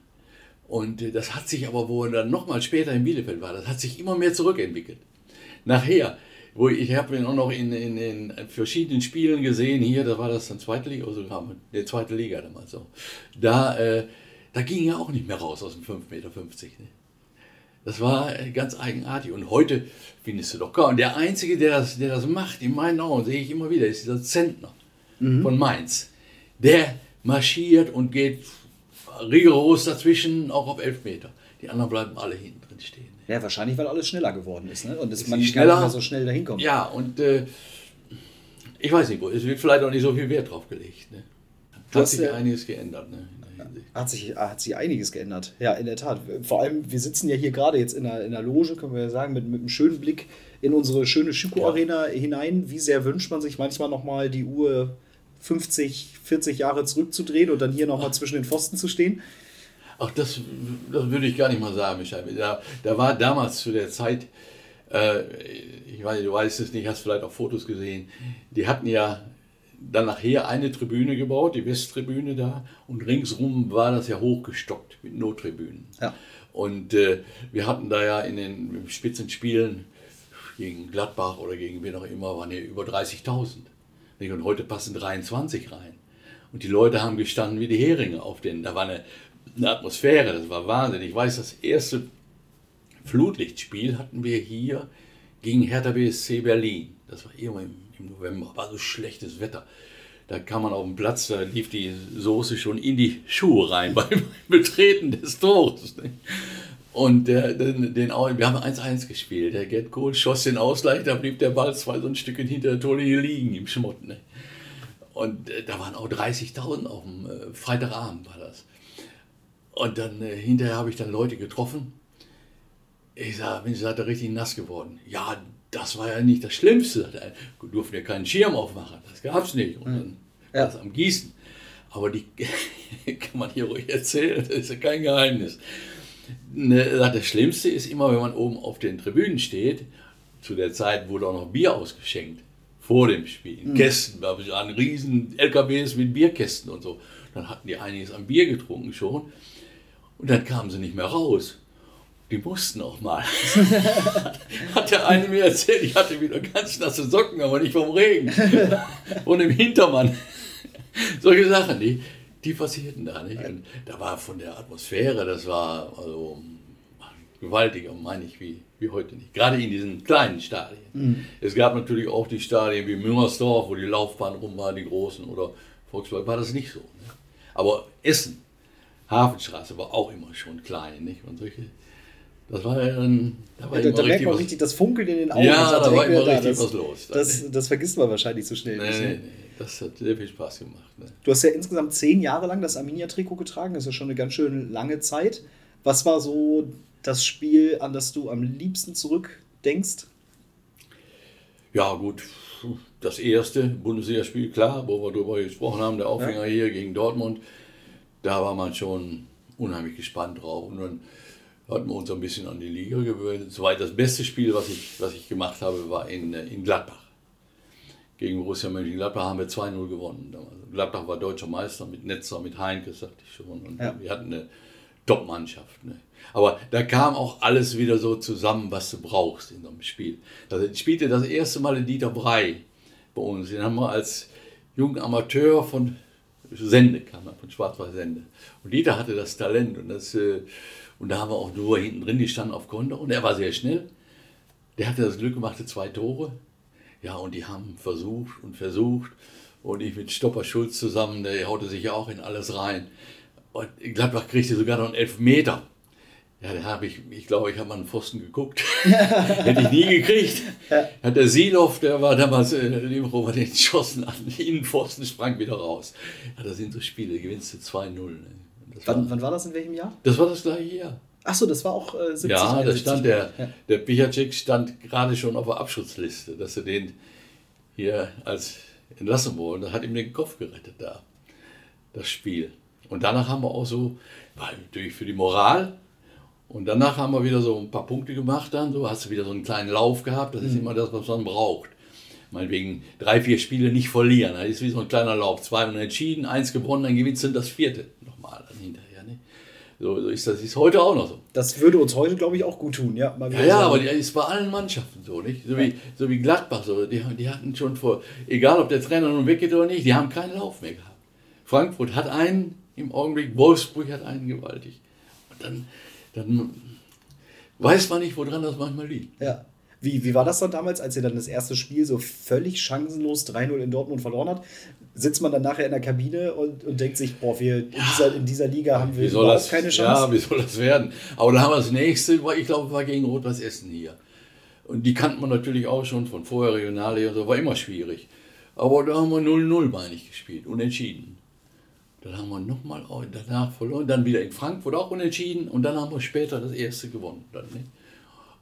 Und äh, das hat sich aber, wo er dann nochmal später in Bielefeld war, das hat sich immer mehr zurückentwickelt. Nachher wo ich, ich habe ihn auch noch in, in, in verschiedenen Spielen gesehen. Hier, da war das dann zweite Liga, also der zweite Liga damals so. Da, äh, da ging er auch nicht mehr raus aus dem 5,50 Meter. Ne? Das war äh, ganz eigenartig. Und heute findest du doch kaum. Und der Einzige, der das, der das macht, in meinen Augen, sehe ich immer wieder, ist dieser Zentner mhm. von Mainz. Der marschiert und geht rigoros dazwischen, auch auf Elfmeter. Die anderen bleiben alle hinten drin stehen. Ja, wahrscheinlich, weil alles schneller geworden ist. Ne? Und dass man nicht mehr so schnell dahin kommt. Ja, und äh, ich weiß nicht, es wird vielleicht auch nicht so viel Wert drauf gelegt. Ne? Hat sich ja, einiges geändert. Ne? Hat sich, hat sich einiges geändert. Ja, in der Tat. Vor allem, wir sitzen ja hier gerade jetzt in der, in der Loge, können wir ja sagen, mit, mit einem schönen Blick in unsere schöne Schüko-Arena ja. hinein. Wie sehr wünscht man sich manchmal nochmal die Uhr 50, 40 Jahre zurückzudrehen und dann hier nochmal zwischen den Pfosten zu stehen? Ach, das, das würde ich gar nicht mal sagen, Michael. Da, da war damals zu der Zeit, äh, ich weiß, du weißt es nicht, hast vielleicht auch Fotos gesehen, die hatten ja dann nachher eine Tribüne gebaut, die Westtribüne da, und ringsrum war das ja hochgestockt mit Nottribünen. Ja. Und äh, wir hatten da ja in den Spitzenspielen gegen Gladbach oder gegen wen auch immer, waren ja über 30.000. Und heute passen 23 rein. Und die Leute haben gestanden wie die Heringe auf den. Da war eine, eine Atmosphäre, das war Wahnsinn. Ich weiß, das erste Flutlichtspiel hatten wir hier gegen Hertha BSC Berlin. Das war irgendwann im im November, war so schlechtes Wetter. Da kam man auf den Platz, da lief die Soße schon in die Schuhe rein beim Betreten des Tores. Und der, den, den, wir haben 1-1 gespielt. Der Gerd Kohl schoss den Ausgleich, da blieb der Ball zwei so ein Stückchen hinter der Torlinie liegen im Schmott. Ne? Und äh, da waren auch 30.000 auf dem äh, Freitagabend war das. Und dann äh, hinterher habe ich dann Leute getroffen. Ich sage, Mensch, seid ihr richtig nass geworden. Ja, das war ja nicht das Schlimmste. Da durften ja keinen Schirm aufmachen, das gab es nicht. Und dann ja. das am Gießen. Aber die kann man hier ruhig erzählen, das ist ja kein Geheimnis. Ne, das Schlimmste ist immer, wenn man oben auf den Tribünen steht. Zu der Zeit wurde auch noch Bier ausgeschenkt. Vor dem Spiel. In mhm. Kästen, da waren riesen LKWs mit Bierkästen und so. Dann hatten die einiges an Bier getrunken schon. Und dann kamen sie nicht mehr raus die mussten auch mal. Hat der eine mir erzählt, ich hatte wieder ganz nasse Socken, aber nicht vom Regen. Und im Hintermann. Solche Sachen, die, die passierten da nicht. Und da war von der Atmosphäre, das war also gewaltiger, meine ich, wie, wie heute nicht. Gerade in diesen kleinen Stadien. Mhm. Es gab natürlich auch die Stadien wie Müngersdorf, wo die Laufbahn rum war, die großen, oder Volkswagen, war das nicht so. Ne? Aber Essen, Hafenstraße war auch immer schon klein, nicht? Und solche das war ja dann. Da, war ja, da, da merkt man richtig das Funkeln in den Augen. Ja, da war immer richtig da, was los. Das, das, vergisst man wahrscheinlich so schnell nee, nicht. Nee, nee, das hat sehr viel Spaß gemacht. Ne? Du hast ja insgesamt zehn Jahre lang das Arminia-Trikot getragen. Das ist ja schon eine ganz schön lange Zeit. Was war so das Spiel, an das du am liebsten zurückdenkst? Ja, gut. Das erste Bundesligaspiel, klar, wo wir darüber gesprochen haben, der Aufhänger ja. hier gegen Dortmund. Da war man schon unheimlich gespannt drauf. Und dann hatten wir uns ein bisschen an die Liga gewöhnt. Soweit das beste Spiel, was ich, was ich gemacht habe, war in, äh, in Gladbach. Gegen Borussia Mönchengladbach haben wir 2-0 gewonnen. Gladbach war deutscher Meister mit Netzer, mit Heinke, sagte ich schon. Und ja. wir hatten eine Top-Mannschaft. Ne? Aber da kam auch alles wieder so zusammen, was du brauchst in so einem Spiel. Ich spielte das erste Mal in Dieter Brei bei uns. Den haben wir als jungen Amateur von Sende, kam er, von Schwarz-Weiß Sende. Und Dieter hatte das Talent und das... Äh, und da haben wir auch nur hinten drin gestanden auf Konto und er war sehr schnell. Der hatte das Glück, machte zwei Tore. Ja, und die haben versucht und versucht. Und ich mit Stopper Schulz zusammen, der haute sich ja auch in alles rein. Und Gladbach kriegte sogar noch einen Elfmeter. Ja, da habe ich, ich glaube, ich habe mal einen Pfosten geguckt. Hätte ich nie gekriegt. Hat der Silov, der war damals äh, Libero, den geschossen an den Innenpfosten, sprang wieder raus. Ja, das sind so Spiele, gewinnst du 2-0. Ne? Wann war, wann war das in welchem Jahr? Das war das gleiche Jahr. Achso, das war auch äh, 70 Ja, da stand der, ja. der Pichacek stand gerade schon auf der Abschutzliste, dass sie den hier als entlassen wollen. Das hat ihm den Kopf gerettet da, das Spiel. Und danach haben wir auch so, war natürlich für die Moral, und danach haben wir wieder so ein paar Punkte gemacht dann, so hast du wieder so einen kleinen Lauf gehabt, das ist mhm. immer das, was man braucht. Meinetwegen drei, vier Spiele nicht verlieren, das ist wie so ein kleiner Lauf, zwei entschieden, eins gewonnen, dann gewinnst du das vierte nochmal dann hinterher. So, so ist das ist heute auch noch so. Das würde uns heute, glaube ich, auch gut tun, ja. Mal Ja, ja, aber die, ist bei allen Mannschaften so, nicht? So wie, so wie Gladbach, so, die, die hatten schon vor, egal ob der Trainer nun weggeht oder nicht, die haben keinen Lauf mehr gehabt. Frankfurt hat einen im Augenblick, Wolfsburg hat einen gewaltig. Und dann, dann weiß man nicht, woran das manchmal liegt. Ja. Wie, wie war das dann damals, als ihr dann das erste Spiel so völlig chancenlos 3-0 in Dortmund verloren habt? Sitzt man dann nachher in der Kabine und, und denkt sich, boah, wir in, dieser, in dieser Liga haben wir überhaupt das, keine Ja, Chance? wie soll das werden? Aber dann haben wir das nächste, ich glaube, war gegen Rot-Weiß Essen hier. Und die kannte man natürlich auch schon von vorher Regionalliga, und so war immer schwierig. Aber da haben wir 0-0, meine ich, gespielt, unentschieden. Dann haben wir nochmal danach verloren, dann wieder in Frankfurt auch unentschieden und dann haben wir später das erste gewonnen. Dann, ne?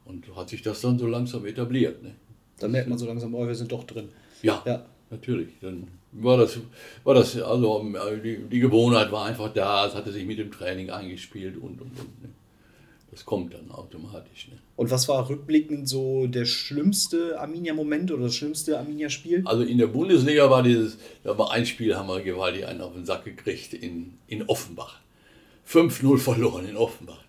Und hat sich das dann so langsam etabliert. Ne? Dann merkt man so langsam, oh, wir sind doch drin. Ja, Ja. natürlich. Dann war das, war das also die, die Gewohnheit war einfach da, es hatte sich mit dem Training eingespielt und und und. Ne? Das kommt dann automatisch. Ne? Und was war rückblickend so der schlimmste Arminia-Moment oder das schlimmste Arminia-Spiel? Also in der Bundesliga war dieses, da war ein Spiel, haben wir gewaltig einen auf den Sack gekriegt in, in Offenbach. 5-0 verloren in Offenbach.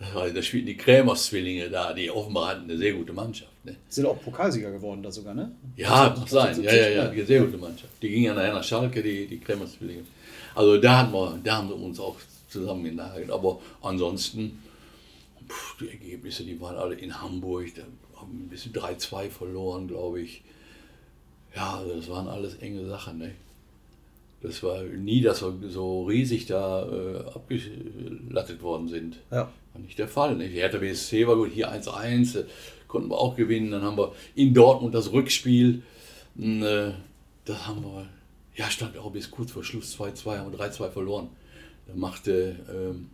Da spielten die Krämers-Zwillinge da, die Offenbach hatten eine sehr gute Mannschaft. Ne? Sind auch Pokalsieger geworden da sogar, ne? Ja, mag sein. Ja, ja, ja, eine sehr gute Mannschaft. Die gingen ja nachher nach Schalke, die, die Kremers-Zwillinge. Also da, hatten wir, da haben wir uns auch zusammengenagelt. Aber ansonsten, pff, die Ergebnisse, die waren alle in Hamburg. Da haben wir ein bisschen 3-2 verloren, glaube ich. Ja, also das waren alles enge Sachen. Ne? Das war nie, dass wir so riesig da äh, abgelattet worden sind. Ja. War nicht der Fall. Nicht? Die Hertha BSC war gut, hier 1-1, äh, konnten wir auch gewinnen. Dann haben wir in Dortmund das Rückspiel. Äh, da haben wir, ja, stand auch bis kurz vor Schluss 2-2, haben wir 3-2 verloren. Da machte, ähm,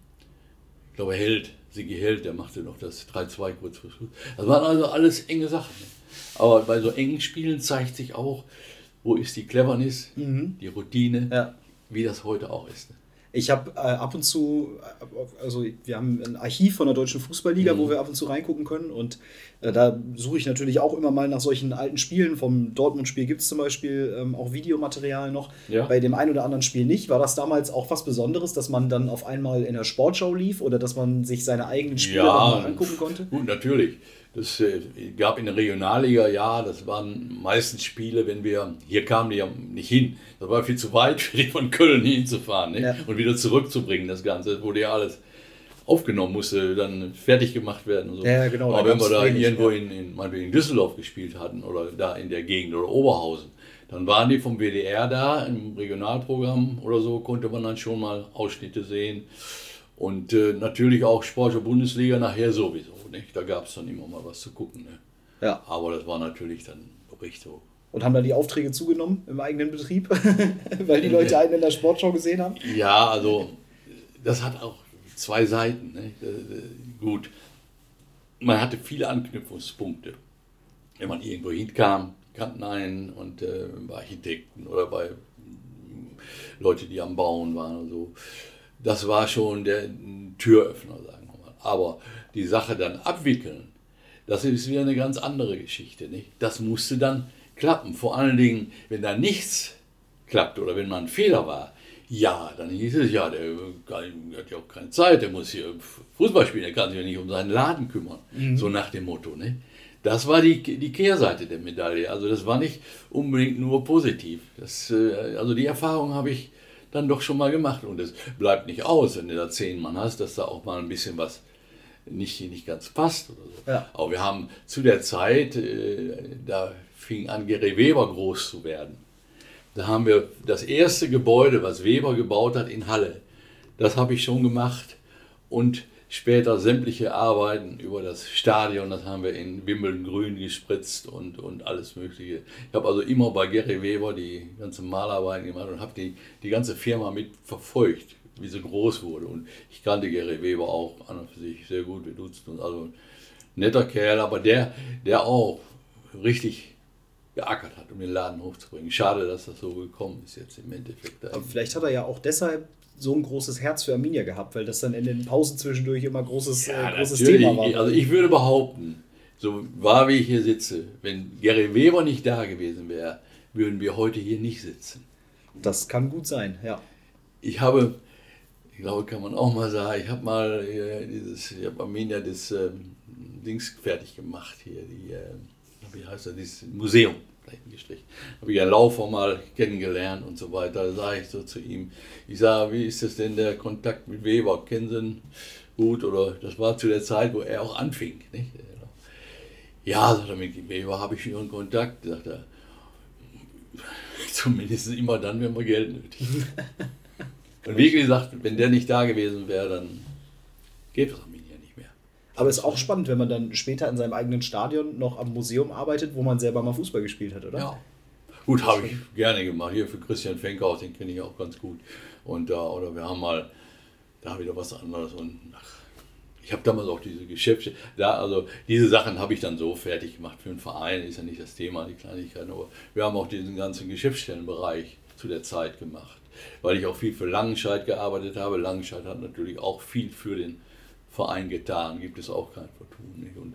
ich glaube, Held, Sigi Held, der machte noch das 3-2 kurz vor Schluss. Das waren also alles enge Sachen. Ne? Aber bei so engen Spielen zeigt sich auch, wo ist die Cleverness, die Routine, Ja. wie das heute auch ist. Ich habe äh, ab und zu, äh, also wir haben ein Archiv von der Deutschen Fußballliga, Mhm. wo wir ab und zu reingucken können. Und äh, da suche ich natürlich auch immer mal nach solchen alten Spielen. Vom Dortmund-Spiel gibt es zum Beispiel ähm, auch Videomaterial noch. Ja. Bei dem einen oder anderen Spiel nicht. War das damals auch was Besonderes, dass man dann auf einmal in der Sportschau lief oder dass man sich seine eigenen Spiele mal angucken konnte? Gut, natürlich. Das äh, gab in der Regionalliga, ja, das waren meistens Spiele, wenn wir, hier kamen die ja nicht hin. Das war viel zu weit für die von Köln hinzufahren ne? Ja. und wieder zurückzubringen, das Ganze. Das wurde ja alles aufgenommen, musste dann fertig gemacht werden. Und so. Ja, genau, Aber wenn wir da wenig, irgendwo ja. in, in, in Düsseldorf gespielt hatten oder da in der Gegend oder Oberhausen, dann waren die vom WDR da im Regionalprogramm oder so, konnte man dann schon mal Ausschnitte sehen. Und äh, natürlich auch Sportler Bundesliga nachher sowieso. Nicht? Da gab es dann immer mal was zu gucken. Ne? Ja. Aber das war natürlich dann Bericht so. Und haben dann die Aufträge zugenommen im eigenen Betrieb, weil die Leute einen in der Sportschau gesehen haben? Ja, also das hat auch zwei Seiten. Ne? Äh, äh, Gut, man hatte viele Anknüpfungspunkte. Wenn man irgendwo hinkam, kannten einen und äh, bei Architekten oder bei mm, Leute, die am Bauen waren und so. Das war schon der Türöffner, mal. Aber die Sache dann abwickeln, das ist wieder eine ganz andere Geschichte. Nicht? Das musste dann klappen. Vor allen Dingen, wenn da nichts klappt oder wenn mal ein Fehler war, ja, dann hieß es ja, der hat ja auch keine Zeit, der muss hier Fußball spielen, der kann sich ja nicht um seinen Laden kümmern. So nach dem Motto. Ne? Das war die, die Kehrseite der Medaille. Also das war nicht unbedingt nur positiv. Das, äh, also die Erfahrung habe ich dann doch schon mal gemacht. Und es bleibt nicht aus, wenn du da zehn Mann hast, dass da auch mal ein bisschen was nicht, nicht ganz passt oder so. Ja. Aber wir haben zu der Zeit, äh, da fing an, Gary Weber groß zu werden. Da haben wir das erste Gebäude, was Weber gebaut hat, in Halle. Das habe ich schon gemacht. Und später sämtliche Arbeiten über das Stadion, das haben wir in Wimbledon grün gespritzt und, und alles Mögliche. Ich habe also immer bei Gary Weber die ganzen Malarbeiten gemacht und habe die, die ganze Firma mit verfolgt, wie sie groß wurde. Und ich kannte Gary Weber auch an und für sich sehr gut. Wir dutzten uns. Also netter Kerl, aber der, der auch richtig geackert hat, um den Laden hochzubringen. Schade, dass das so gekommen ist jetzt im Endeffekt. Aber vielleicht hat er ja auch deshalb so ein großes Herz für Arminia gehabt, weil das dann in den Pausen zwischendurch immer großes, Ja, äh, großes natürlich. Thema war. Also ich würde behaupten, so wahr wie ich hier sitze, wenn Gary Weber nicht da gewesen wäre, würden wir heute hier nicht sitzen. das kann gut sein, ja. Ich habe ich glaube, kann man auch mal sagen, ich habe mal äh, dieses, ich habe Armenier das ähm, Dings fertig gemacht hier, die, äh, wie heißt das, dieses Museum gestrichen. Habe ich einen Laufer mal kennengelernt und so weiter. Da sage ich so zu ihm, ich sage, wie ist das denn der Kontakt mit Weber? Kennen Sie ihn gut? Oder das war zu der Zeit, wo er auch anfing. Nicht? Ja, sagt er, mit Weber habe ich schon Kontakt, sagt er. Zumindest immer dann, wenn wir Geld nötig. Und wie gesagt, wenn der nicht da gewesen wäre, dann gäbe es Arminia nicht mehr. Aber es ist auch spannend, wenn man dann später in seinem eigenen Stadion noch am Museum arbeitet, wo man selber mal Fußball gespielt hat, oder? Ja. Gut, habe ich gerne gemacht. Hier für Christian Fenkhaus, den kenne ich auch ganz gut. Und da, oder wir haben mal da wieder was anderes. Und ach, ich habe damals auch diese Geschäfte, da, also diese Sachen habe ich dann so fertig gemacht für einen Verein, ist ja nicht das Thema, die Kleinigkeiten, aber wir haben auch diesen ganzen Geschäftsstellenbereich zu der Zeit gemacht weil ich auch viel für Langenscheid gearbeitet habe. Langenscheid hat natürlich auch viel für den Verein getan, gibt es auch kein Vertun. Nicht? Und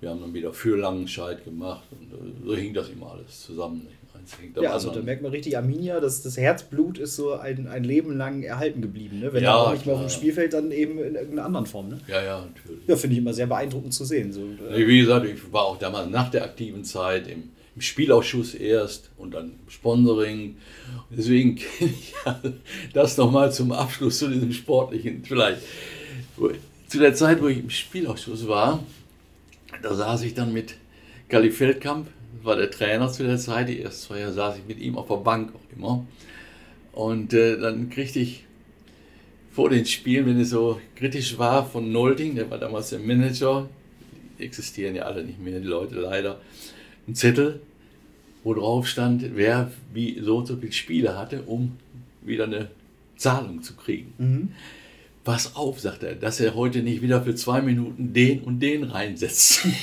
wir haben dann wieder für Langenscheid gemacht und äh, so hing das immer alles zusammen. Nicht? ja, also da merkt man richtig, Arminia, das, das Herzblut ist so ein, ein Leben lang erhalten geblieben. Ne? Wenn ja, auch nicht mehr auf dem Spielfeld, dann eben in irgendeiner anderen Form. Ne? Ja, ja, natürlich. Ja, finde ich immer sehr beeindruckend zu sehen. So, äh Wie gesagt, ich war auch damals nach der aktiven Zeit im im Spielausschuss erst und dann Sponsoring. Deswegen kenne ich das nochmal zum Abschluss zu diesem sportlichen vielleicht. Zu der Zeit, wo ich im Spielausschuss war, da saß ich dann mit Galli Feldkamp, war der Trainer zu der Zeit, die ersten zwei Jahre saß ich mit ihm auf der Bank auch immer. Und äh, dann kriegte ich vor den Spielen, wenn es so kritisch war, von Nolding, der war damals der Manager, die existieren ja alle nicht mehr, die Leute leider, einen Zettel, wo drauf stand, wer wie so und so viele Spiele hatte, um wieder eine Zahlung zu kriegen. Mhm. Pass auf, sagt er, dass er heute nicht wieder für zwei Minuten den und den reinsetzt.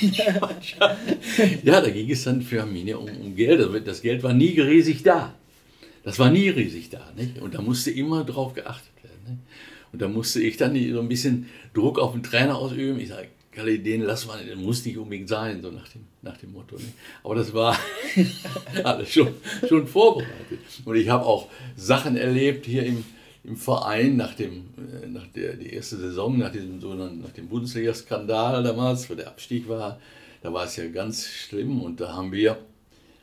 ja, da ging es dann für Arminia um, um Geld. Das Geld war nie riesig da. Das war nie riesig da. Nicht? Und da musste immer drauf geachtet werden. Nicht? Und da musste ich dann so ein bisschen Druck auf den Trainer ausüben. Ich sage, Kalle, den lass mal, den muss nicht unbedingt sein, so nach dem, nach dem Motto. Ne? Aber das war alles schon, schon vorbereitet. Und ich habe auch Sachen erlebt hier im, im Verein nach dem, äh, nach der die erste Saison, nach diesem nach dem Bundesliga-Skandal damals, wo der Abstieg war, da war es ja ganz schlimm und da haben wir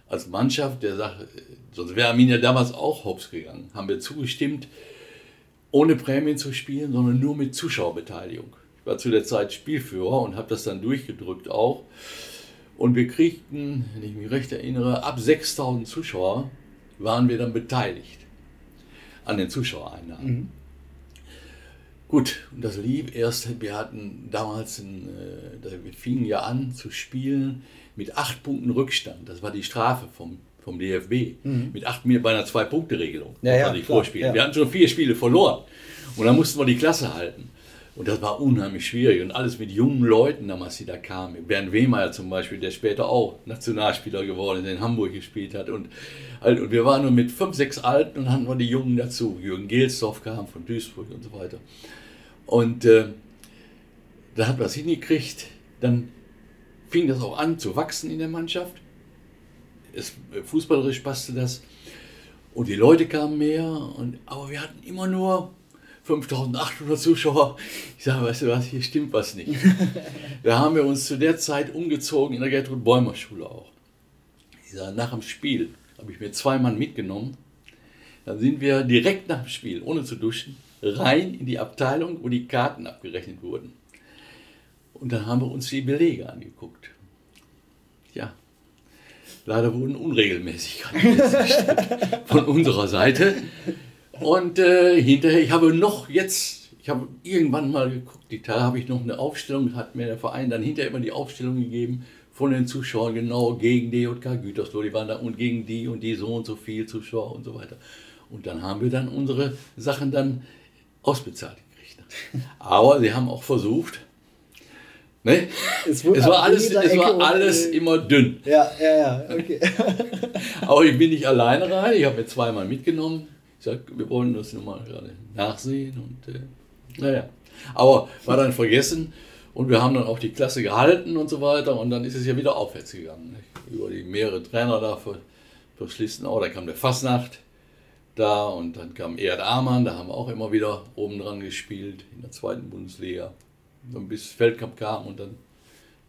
als Mannschaft der Sache, sonst wäre Arminia damals auch hops gegangen, haben wir zugestimmt, ohne Prämien zu spielen, sondern nur mit Zuschauerbeteiligung. Ich war zu der Zeit Spielführer und habe das dann durchgedrückt auch. Und wir kriegten, wenn ich mich recht erinnere, ab 6000 Zuschauer waren wir dann beteiligt an den Zuschauereinnahmen. Mhm. Gut, und das lief erst, wir hatten damals, ein, äh, wir fingen ja an zu spielen mit acht Punkten Rückstand. Das war die Strafe vom, vom DFB. Mhm. Mit acht bei einer Zwei-Punkte-Regelung. Ja, ja, Ja. Wir hatten schon vier Spiele verloren. Und dann mussten wir die Klasse halten. Und das war unheimlich schwierig und alles mit jungen Leuten damals, die da kamen. Bernd Wehmeier zum Beispiel, der später auch Nationalspieler geworden ist, in Hamburg gespielt hat. Und, und wir waren nur mit fünf, sechs Alten und hatten wir die Jungen dazu. Jürgen Gelsdorf kam von Duisburg und so weiter. Und äh, da hat man es hingekriegt. Dann fing das auch an zu wachsen in der Mannschaft. Es, fußballerisch passte das. Und die Leute kamen mehr. Und, aber wir hatten immer nur 5800 Zuschauer. Ich sage, weißt du was, hier stimmt was nicht. da haben wir uns zu der Zeit umgezogen in der Gertrud Bäumer Schule auch. Ich sage, nach dem Spiel habe ich mir zwei Mann mitgenommen. Dann sind wir direkt nach dem Spiel, ohne zu duschen, rein in die Abteilung, wo die Karten abgerechnet wurden. Und dann haben wir uns die Belege angeguckt. Ja, leider wurden Unregelmäßigkeiten von unserer Seite. Und äh, hinterher, ich habe noch jetzt, ich habe irgendwann mal geguckt, die Tage habe ich noch eine Aufstellung, hat mir der Verein dann hinterher immer die Aufstellung gegeben von den Zuschauern, genau gegen DJK Gütersloh, die waren da und gegen die und die so und so viel Zuschauer und so weiter. Und dann haben wir dann unsere Sachen dann ausbezahlt gekriegt. Aber sie haben auch versucht, Ne? Es, es, war alles, es war alles immer dünn. Ja, ja, ja, okay. Aber ich bin nicht alleine rein, ich habe mir zweimal mitgenommen. Ich sage, wir wollen das nur mal gerade nachsehen und äh, naja. Aber war dann vergessen und wir haben dann auch die Klasse gehalten und so weiter und dann ist es ja wieder aufwärts gegangen. Nicht? Über die mehrere Trainer da für, für Schlistenau, da kam der Fassnacht da und dann kam Erd Amann, da haben wir auch immer wieder oben dran gespielt in der zweiten Bundesliga. Und bis Feldkamp kam und dann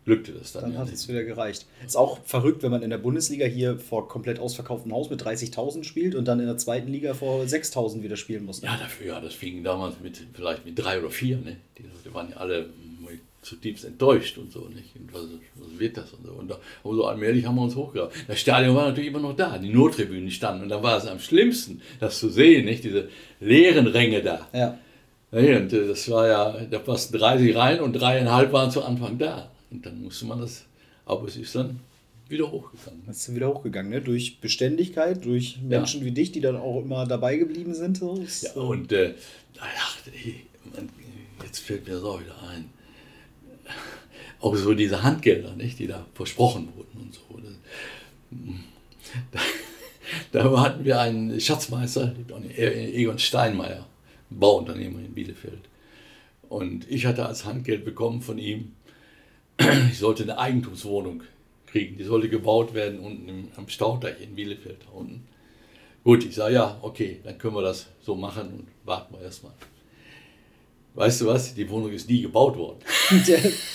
glückte das dann. Dann ja hat nicht. es wieder gereicht. Ist auch verrückt, wenn man in der Bundesliga hier vor komplett ausverkauftem Haus mit 30.000 spielt und dann in der zweiten Liga vor 6.000 wieder spielen muss. ne? Ja, dafür, ja, das fing damals mit vielleicht mit drei oder vier, ne? Die Leute waren ja alle zutiefst enttäuscht und so, nicht? Und was, was wird das und so. Und da, aber so allmählich haben wir uns hochgegraben. Das Stadion war natürlich immer noch da, die Nottribünen standen und da war es am schlimmsten, das zu sehen, nicht? Diese leeren Ränge da. Ja. Ja, und äh, das war ja, da passten 30 rein und dreieinhalb waren zu Anfang da. Und dann musste man das, aber es ist dann wieder hochgegangen. Das ist wieder hochgegangen, ne? Durch Beständigkeit, durch Menschen wie dich, die dann auch immer dabei geblieben sind. So. Ja, äh, und äh, ach, ey, man, jetzt fällt mir das auch wieder ein. Auch so diese Handgelder, nicht, die da versprochen wurden und so. Das, da, da hatten wir einen Schatzmeister, Egon Steinmeier, Bauunternehmer in Bielefeld. Und ich hatte als Handgeld bekommen von ihm, ich sollte eine Eigentumswohnung kriegen. Die sollte gebaut werden unten im, am Staudeich in Bielefeld. da Unten. Gut, ich sage, ja, okay, dann können wir das so machen und warten wir erstmal. Weißt du was? Die Wohnung ist nie gebaut worden.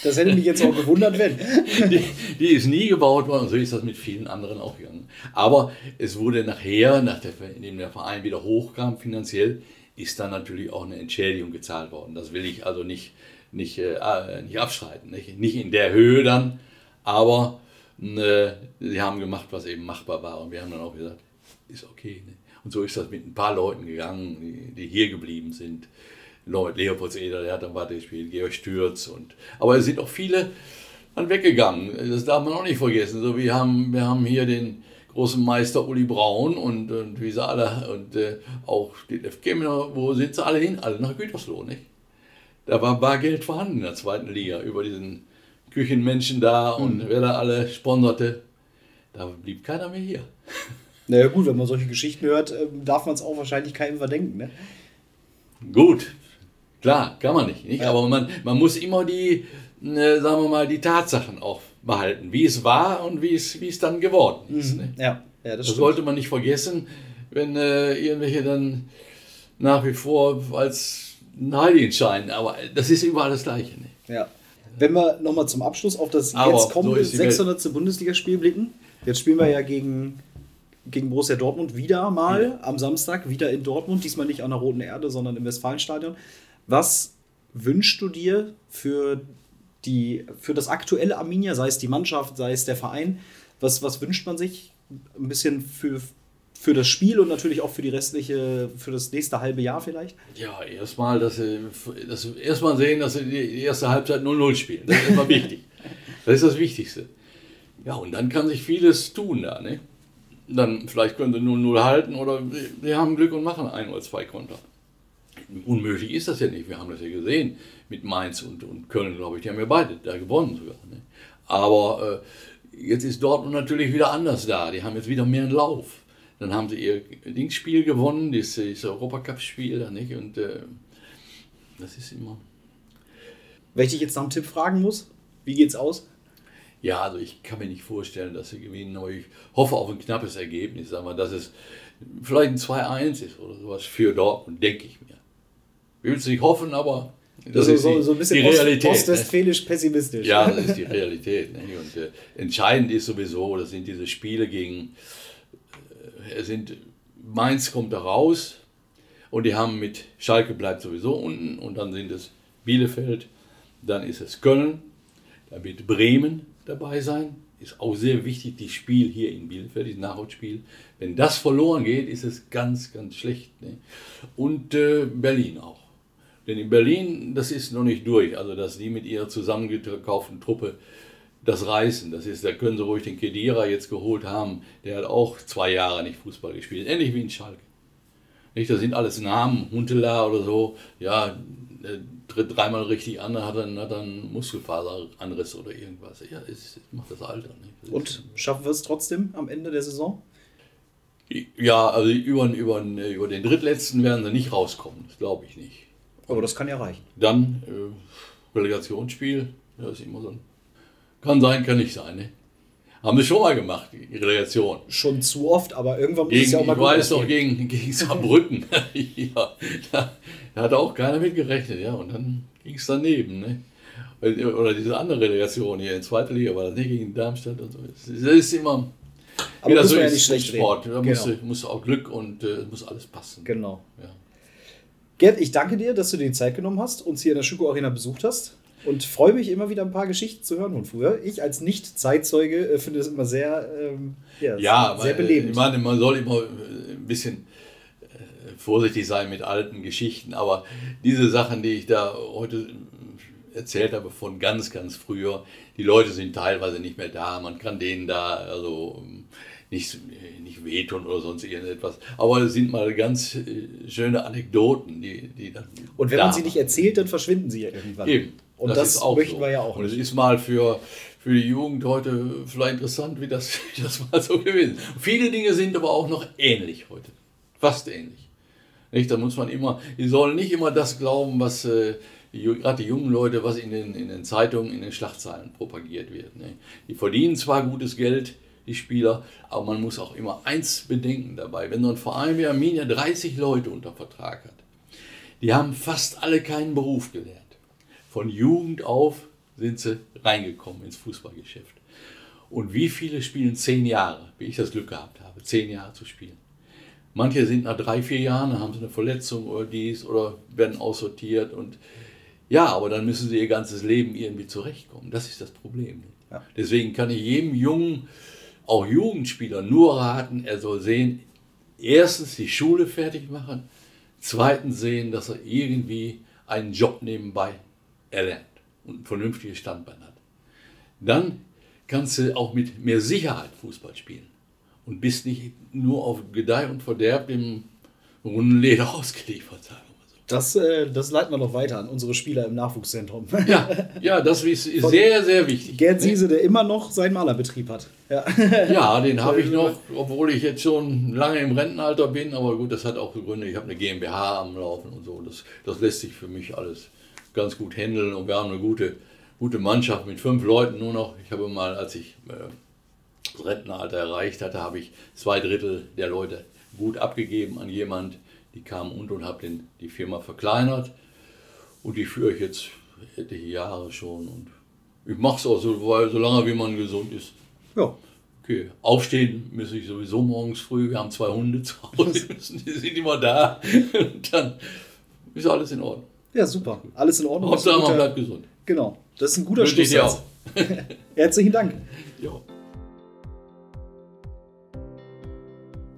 das hätte mich jetzt auch gewundert, wenn. Die, die ist nie gebaut worden und so ist das mit vielen anderen auch gegangen. Aber es wurde nachher, nachdem der Verein wieder hochkam finanziell, ist dann natürlich auch eine Entschädigung gezahlt worden. Das will ich also nicht, nicht, äh, nicht abstreiten. Nicht? nicht in der Höhe dann, aber äh, sie haben gemacht, was eben machbar war. Und wir haben dann auch gesagt, ist okay. Ne? Und so ist das mit ein paar Leuten gegangen, die, die hier geblieben sind. Leut Leopoldseder, der hat dann weitergespielt, Georg Stürz. Und, aber es sind auch viele dann weggegangen. Das darf man auch nicht vergessen. So, wir, haben, wir haben hier den großen Meister Uli Braun und, und wie sie alle, und äh, auch Detlef Kemner, wo sind sie alle hin? Alle nach Gütersloh, nicht? Da war Bargeld vorhanden in der zweiten Liga über diesen Küchenmenschen da und wer da alle sponserte. Da blieb keiner mehr hier. Naja, gut, wenn man solche Geschichten hört, ähm, darf man es auch wahrscheinlich keinem verdenken. Ne? Gut, klar, kann man nicht. nicht? Aber man, man muss immer die, äh, sagen wir mal, die Tatsachen auch behalten, wie es war und wie es, wie es dann geworden ist. Ne? Ja, ja das, Das stimmt. sollte man nicht vergessen, wenn äh, irgendwelche dann nach wie vor als Heiligen scheinen. Aber das ist überall das Gleiche. Ne? Ja. Wenn wir nochmal zum Abschluss auf das Aber jetzt so kommende die Welt. 600. Bundesligaspiel blicken. Jetzt spielen wir ja gegen, gegen Borussia Dortmund wieder mal am Samstag, wieder in Dortmund, diesmal nicht an der Roten Erde, sondern im Westfalenstadion. Was wünschst du dir für, die, für das aktuelle Arminia, sei es die Mannschaft, sei es der Verein? Was, was wünscht man sich ein bisschen für, für das Spiel und natürlich auch für die restliche, für das nächste halbe Jahr vielleicht? Ja, erstmal, dass sie, dass sie erstmal sehen, dass sie die erste Halbzeit 0-0 spielen. Das ist immer wichtig. Das ist das Wichtigste. Ja, und dann kann sich vieles tun da. Ne? Dann vielleicht können sie 0-0 halten oder sie haben Glück und machen ein oder zwei Konter. Unmöglich ist das ja nicht. Wir haben das ja gesehen mit Mainz und, und Köln, glaube ich. Die haben ja beide da gewonnen sogar. Ne? Aber äh, jetzt ist Dortmund natürlich wieder anders da. Die haben jetzt wieder mehr einen Lauf. Dann haben sie ihr Dingsspiel gewonnen, das Europacup-Spiel. nicht? Und äh, das ist immer. Wenn ich dich jetzt nach einem Tipp fragen muss, wie geht's aus? Ja, also ich kann mir nicht vorstellen, dass sie gewinnen, aber ich hoffe auf ein knappes Ergebnis. Sagen wir, dass es vielleicht ein 2-1 ist oder sowas für Dortmund, denke ich mir. Ich will es nicht hoffen, aber das so, ist die, so ein bisschen die ost- Realität. ne? ostwestfälisch pessimistisch. Ja, das ist die Realität. Ne? Und äh, entscheidend ist sowieso, das sind diese Spiele gegen, sind, Mainz kommt da raus und die haben mit Schalke bleibt sowieso unten und dann sind es Bielefeld, dann ist es Köln, da wird Bremen dabei sein. Ist auch sehr wichtig, das Spiel hier in Bielefeld, das Nachholspiel. Wenn das verloren geht, ist es ganz, ganz schlecht. Ne? Und äh, Berlin auch. Denn in Berlin, das ist noch nicht durch. Also, dass die mit ihrer zusammengekauften Truppe das reißen. Das ist, da können sie ruhig den Kedira jetzt geholt haben. Der hat auch zwei Jahre nicht Fußball gespielt. Ähnlich wie in Schalke. Nicht, das sind alles Namen, Huntela oder so. Ja, der tritt dreimal richtig an, hat dann, hat dann Muskelfaseranriss oder irgendwas. Ja, es, macht das Alter. Nicht? Das Und schaffen wir es trotzdem am Ende der Saison? ja, also über, über, über den Drittletzten werden sie nicht rauskommen. Das glaube ich nicht. Aber das kann ja reichen. Dann äh, Relegationsspiel, ja, ist immer so ein. Kann sein, kann nicht sein. Ne? Haben sie schon mal gemacht, die Relegation. Schon zu oft, aber irgendwann muss Gegen, es ja auch mal ich weiß noch, gegen, gegen Saarbrücken. ja, da, da hat auch keiner mit gerechnet, ja. Und dann ging es daneben, ne? Oder diese andere Relegation hier in zweiter Liga war das nicht gegen Darmstadt und so. Das ist immer. Aber das so ja ist nicht schlecht Sport. reden. Da Genau. musst, du, musst du auch Glück und äh, muss alles passen. Genau. Ja. Gerd, ich danke dir, dass du dir die Zeit genommen hast, uns hier in der Schüko Arena besucht hast und freue mich immer wieder ein paar Geschichten zu hören von früher. Ich als Nicht-Zeitzeuge äh, finde das immer sehr, ähm, ja, Ja, sehr weil, belebend. Ich meine, man soll immer äh, ein bisschen äh, vorsichtig sein mit alten Geschichten, aber diese Sachen, die ich da heute äh, erzählt habe von ganz, ganz früher, die Leute sind teilweise nicht mehr da, man kann denen da also ähm, nicht, äh, nicht wehtun oder sonst irgendetwas, aber es sind mal ganz äh, schöne Anekdoten, die, die dann und wenn da man sie nicht erzählt, dann verschwinden sie ja irgendwann. Eben. Und das, ist auch möchten so. wir ja auch Und es nicht. ist mal für, für die Jugend heute vielleicht interessant, wie das, wie das mal so gewesen ist. Viele Dinge sind aber auch noch ähnlich heute. Fast ähnlich. Nicht? Da muss man immer, die sollen nicht immer das glauben, was äh, gerade die jungen Leute, was in den, in den Zeitungen, in den Schlagzeilen propagiert wird. Ne? Die verdienen zwar gutes Geld, die Spieler, aber man muss auch immer eins bedenken dabei. Wenn so ein Verein wie Arminia 30 Leute unter Vertrag hat, die haben fast alle keinen Beruf gelernt. Von Jugend auf sind sie reingekommen ins Fußballgeschäft. Und wie viele spielen zehn Jahre, wie ich das Glück gehabt habe, zehn Jahre zu spielen. Manche sind nach drei, vier Jahren, dann haben sie eine Verletzung oder dies oder werden aussortiert. Und ja, aber dann müssen sie ihr ganzes Leben irgendwie zurechtkommen. Das ist das Problem. Ja. Deswegen kann ich jedem jungen, auch Jugendspieler nur raten, er soll sehen, erstens die Schule fertig machen, zweitens sehen, dass er irgendwie einen Job nebenbei erlernt und ein vernünftiges Standbein hat. Dann kannst du auch mit mehr Sicherheit Fußball spielen und bist nicht nur auf Gedeih und Verderb dem runden Leder ausgeliefert, sagen wir mal so. Das, äh, das leiten wir noch weiter an unsere Spieler im Nachwuchszentrum. Ja, ja, das ist ist sehr, sehr wichtig. Gerd Siese, der immer noch seinen Malerbetrieb hat. Ja. Ja, den habe ich noch, obwohl ich jetzt schon lange im Rentenalter bin, aber gut, das hat auch Gründe. Ich habe eine GmbH am Laufen und so. Das, das lässt sich für mich alles ganz gut handeln und wir haben eine gute, gute Mannschaft mit fünf Leuten nur noch. Ich habe mal, als ich äh, das Rentenalter erreicht hatte, habe ich zwei Drittel der Leute gut abgegeben an jemand, die kamen und und habe den- die Firma verkleinert und die führe ich jetzt etliche Jahre schon und ich mache es auch so, weil, solange wie man gesund ist. ja. Okay, aufstehen muss ich sowieso morgens früh. Wir haben zwei Hunde zu Hause, die müssen- die sind immer da. Und dann ist alles in Ordnung. Ja, super. Alles in Ordnung. Hauptsache man bleibt gesund. Genau. Das ist ein guter Schlusssatz. Herzlichen Dank. Ja.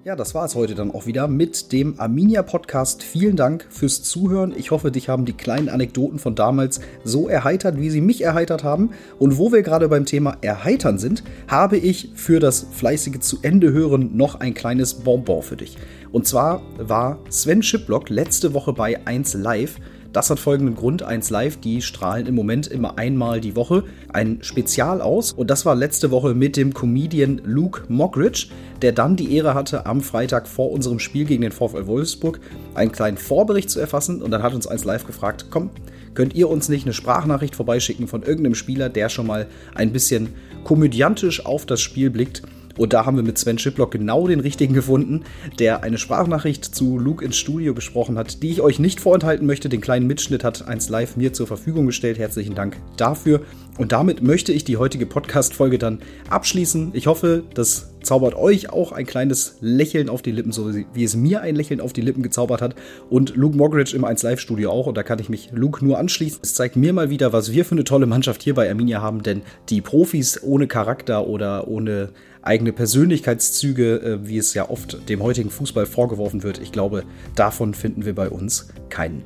Ja, das war es heute dann auch wieder mit dem Arminia Podcast. Vielen Dank fürs Zuhören. Ich hoffe, dich haben die kleinen Anekdoten von damals so erheitert, wie sie mich erheitert haben. Und wo wir gerade beim Thema Erheitern sind, habe ich für das fleißige zu Ende hören noch ein kleines Bonbon für dich. Und zwar war Sven Schiplock letzte Woche bei 1 Live. Das hat folgenden Grund. 1 Live, die strahlen im Moment immer einmal die Woche ein Spezial aus. Und das war letzte Woche mit dem Comedian Luke Mockridge, der dann die Ehre hatte, am Freitag vor unserem Spiel gegen den VfL Wolfsburg einen kleinen Vorbericht zu erfassen. Und dann hat uns 1 Live gefragt, komm, könnt ihr uns nicht eine Sprachnachricht vorbeischicken von irgendeinem Spieler, der schon mal ein bisschen komödiantisch auf das Spiel blickt? Und da haben wir mit Sven Schiplock genau den richtigen gefunden, der eine Sprachnachricht zu Luke ins Studio gesprochen hat, die ich euch nicht vorenthalten möchte. Den kleinen Mitschnitt hat 1 Live mir zur Verfügung gestellt. Herzlichen Dank dafür. Und damit möchte ich die heutige Podcast-Folge dann abschließen. Ich hoffe, das zaubert euch auch ein kleines Lächeln auf die Lippen, so wie es mir ein Lächeln auf die Lippen gezaubert hat. Und Luke Mogridge im 1 Live-Studio auch. Und da kann ich mich Luke nur anschließen. Es zeigt mir mal wieder, was wir für eine tolle Mannschaft hier bei Arminia haben. Denn die Profis ohne Charakter oder ohne eigene Persönlichkeitszüge, äh, wie es ja oft dem heutigen Fußball vorgeworfen wird, ich glaube, davon finden wir bei uns keinen.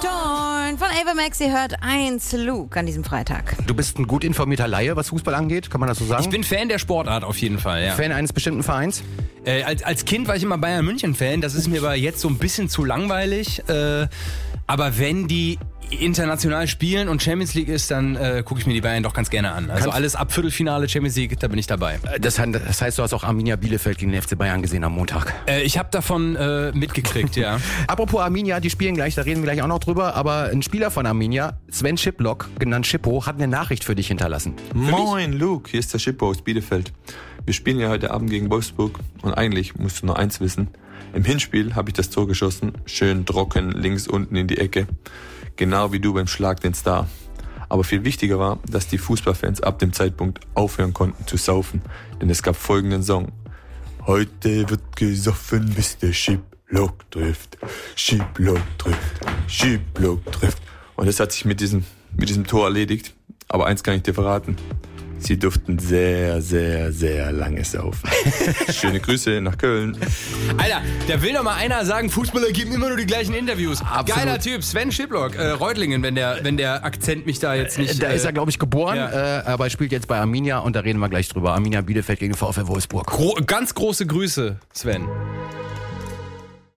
Torn von Ava Max, ihr hört 1 Luke an diesem Freitag. Du bist ein gut informierter Laie, was Fußball angeht, kann man das so sagen? Ich bin Fan der Sportart auf jeden Fall, ja. Fan eines bestimmten Vereins. Äh, als, als Kind war ich immer Bayern München Fan, das ist mir aber jetzt so ein bisschen zu langweilig. Äh, aber wenn die international spielen und Champions League ist, dann äh, gucke ich mir die Bayern doch ganz gerne an. Also Kannst- alles ab Viertelfinale Champions League, da bin ich dabei. Äh, Das, das heißt, du hast auch Arminia Bielefeld gegen den FC Bayern gesehen am Montag. Äh, ich habe davon äh, mitgekriegt, ja. Apropos Arminia, die spielen gleich, da reden wir gleich auch noch drüber, aber ein Spieler von Arminia, Sven Schiplock, genannt Schippo, hat eine Nachricht für dich hinterlassen. Moin, Luke, hier ist der Schippo aus Bielefeld. Wir spielen ja heute Abend gegen Wolfsburg und eigentlich musst du nur eins wissen. Im Hinspiel habe ich das Tor geschossen, schön trocken, links unten in die Ecke. Genau wie du beim Schlag den Star. Aber viel wichtiger war, dass die Fußballfans ab dem Zeitpunkt aufhören konnten zu saufen, denn es gab folgenden Song. Heute wird gesoffen, bis der Schiplock trifft. Schiplock trifft. Schiplock trifft. Und das hat sich mit diesem, mit diesem Tor erledigt. Aber eins kann ich dir verraten. Sie durften sehr, sehr, sehr lange saufen. Schöne Grüße nach Köln. Alter, da will doch mal einer sagen, Fußballer geben immer nur die gleichen Interviews. Absolut. Geiler Typ, Sven Schiplock, äh, Reutlingen, wenn der, wenn der Akzent mich da jetzt nicht... Da äh, ist er, glaube ich, geboren, ja. äh, aber er spielt jetzt bei Arminia und da reden wir gleich drüber. Arminia Bielefeld gegen VfL Wolfsburg. gro ganz große Grüße, Sven.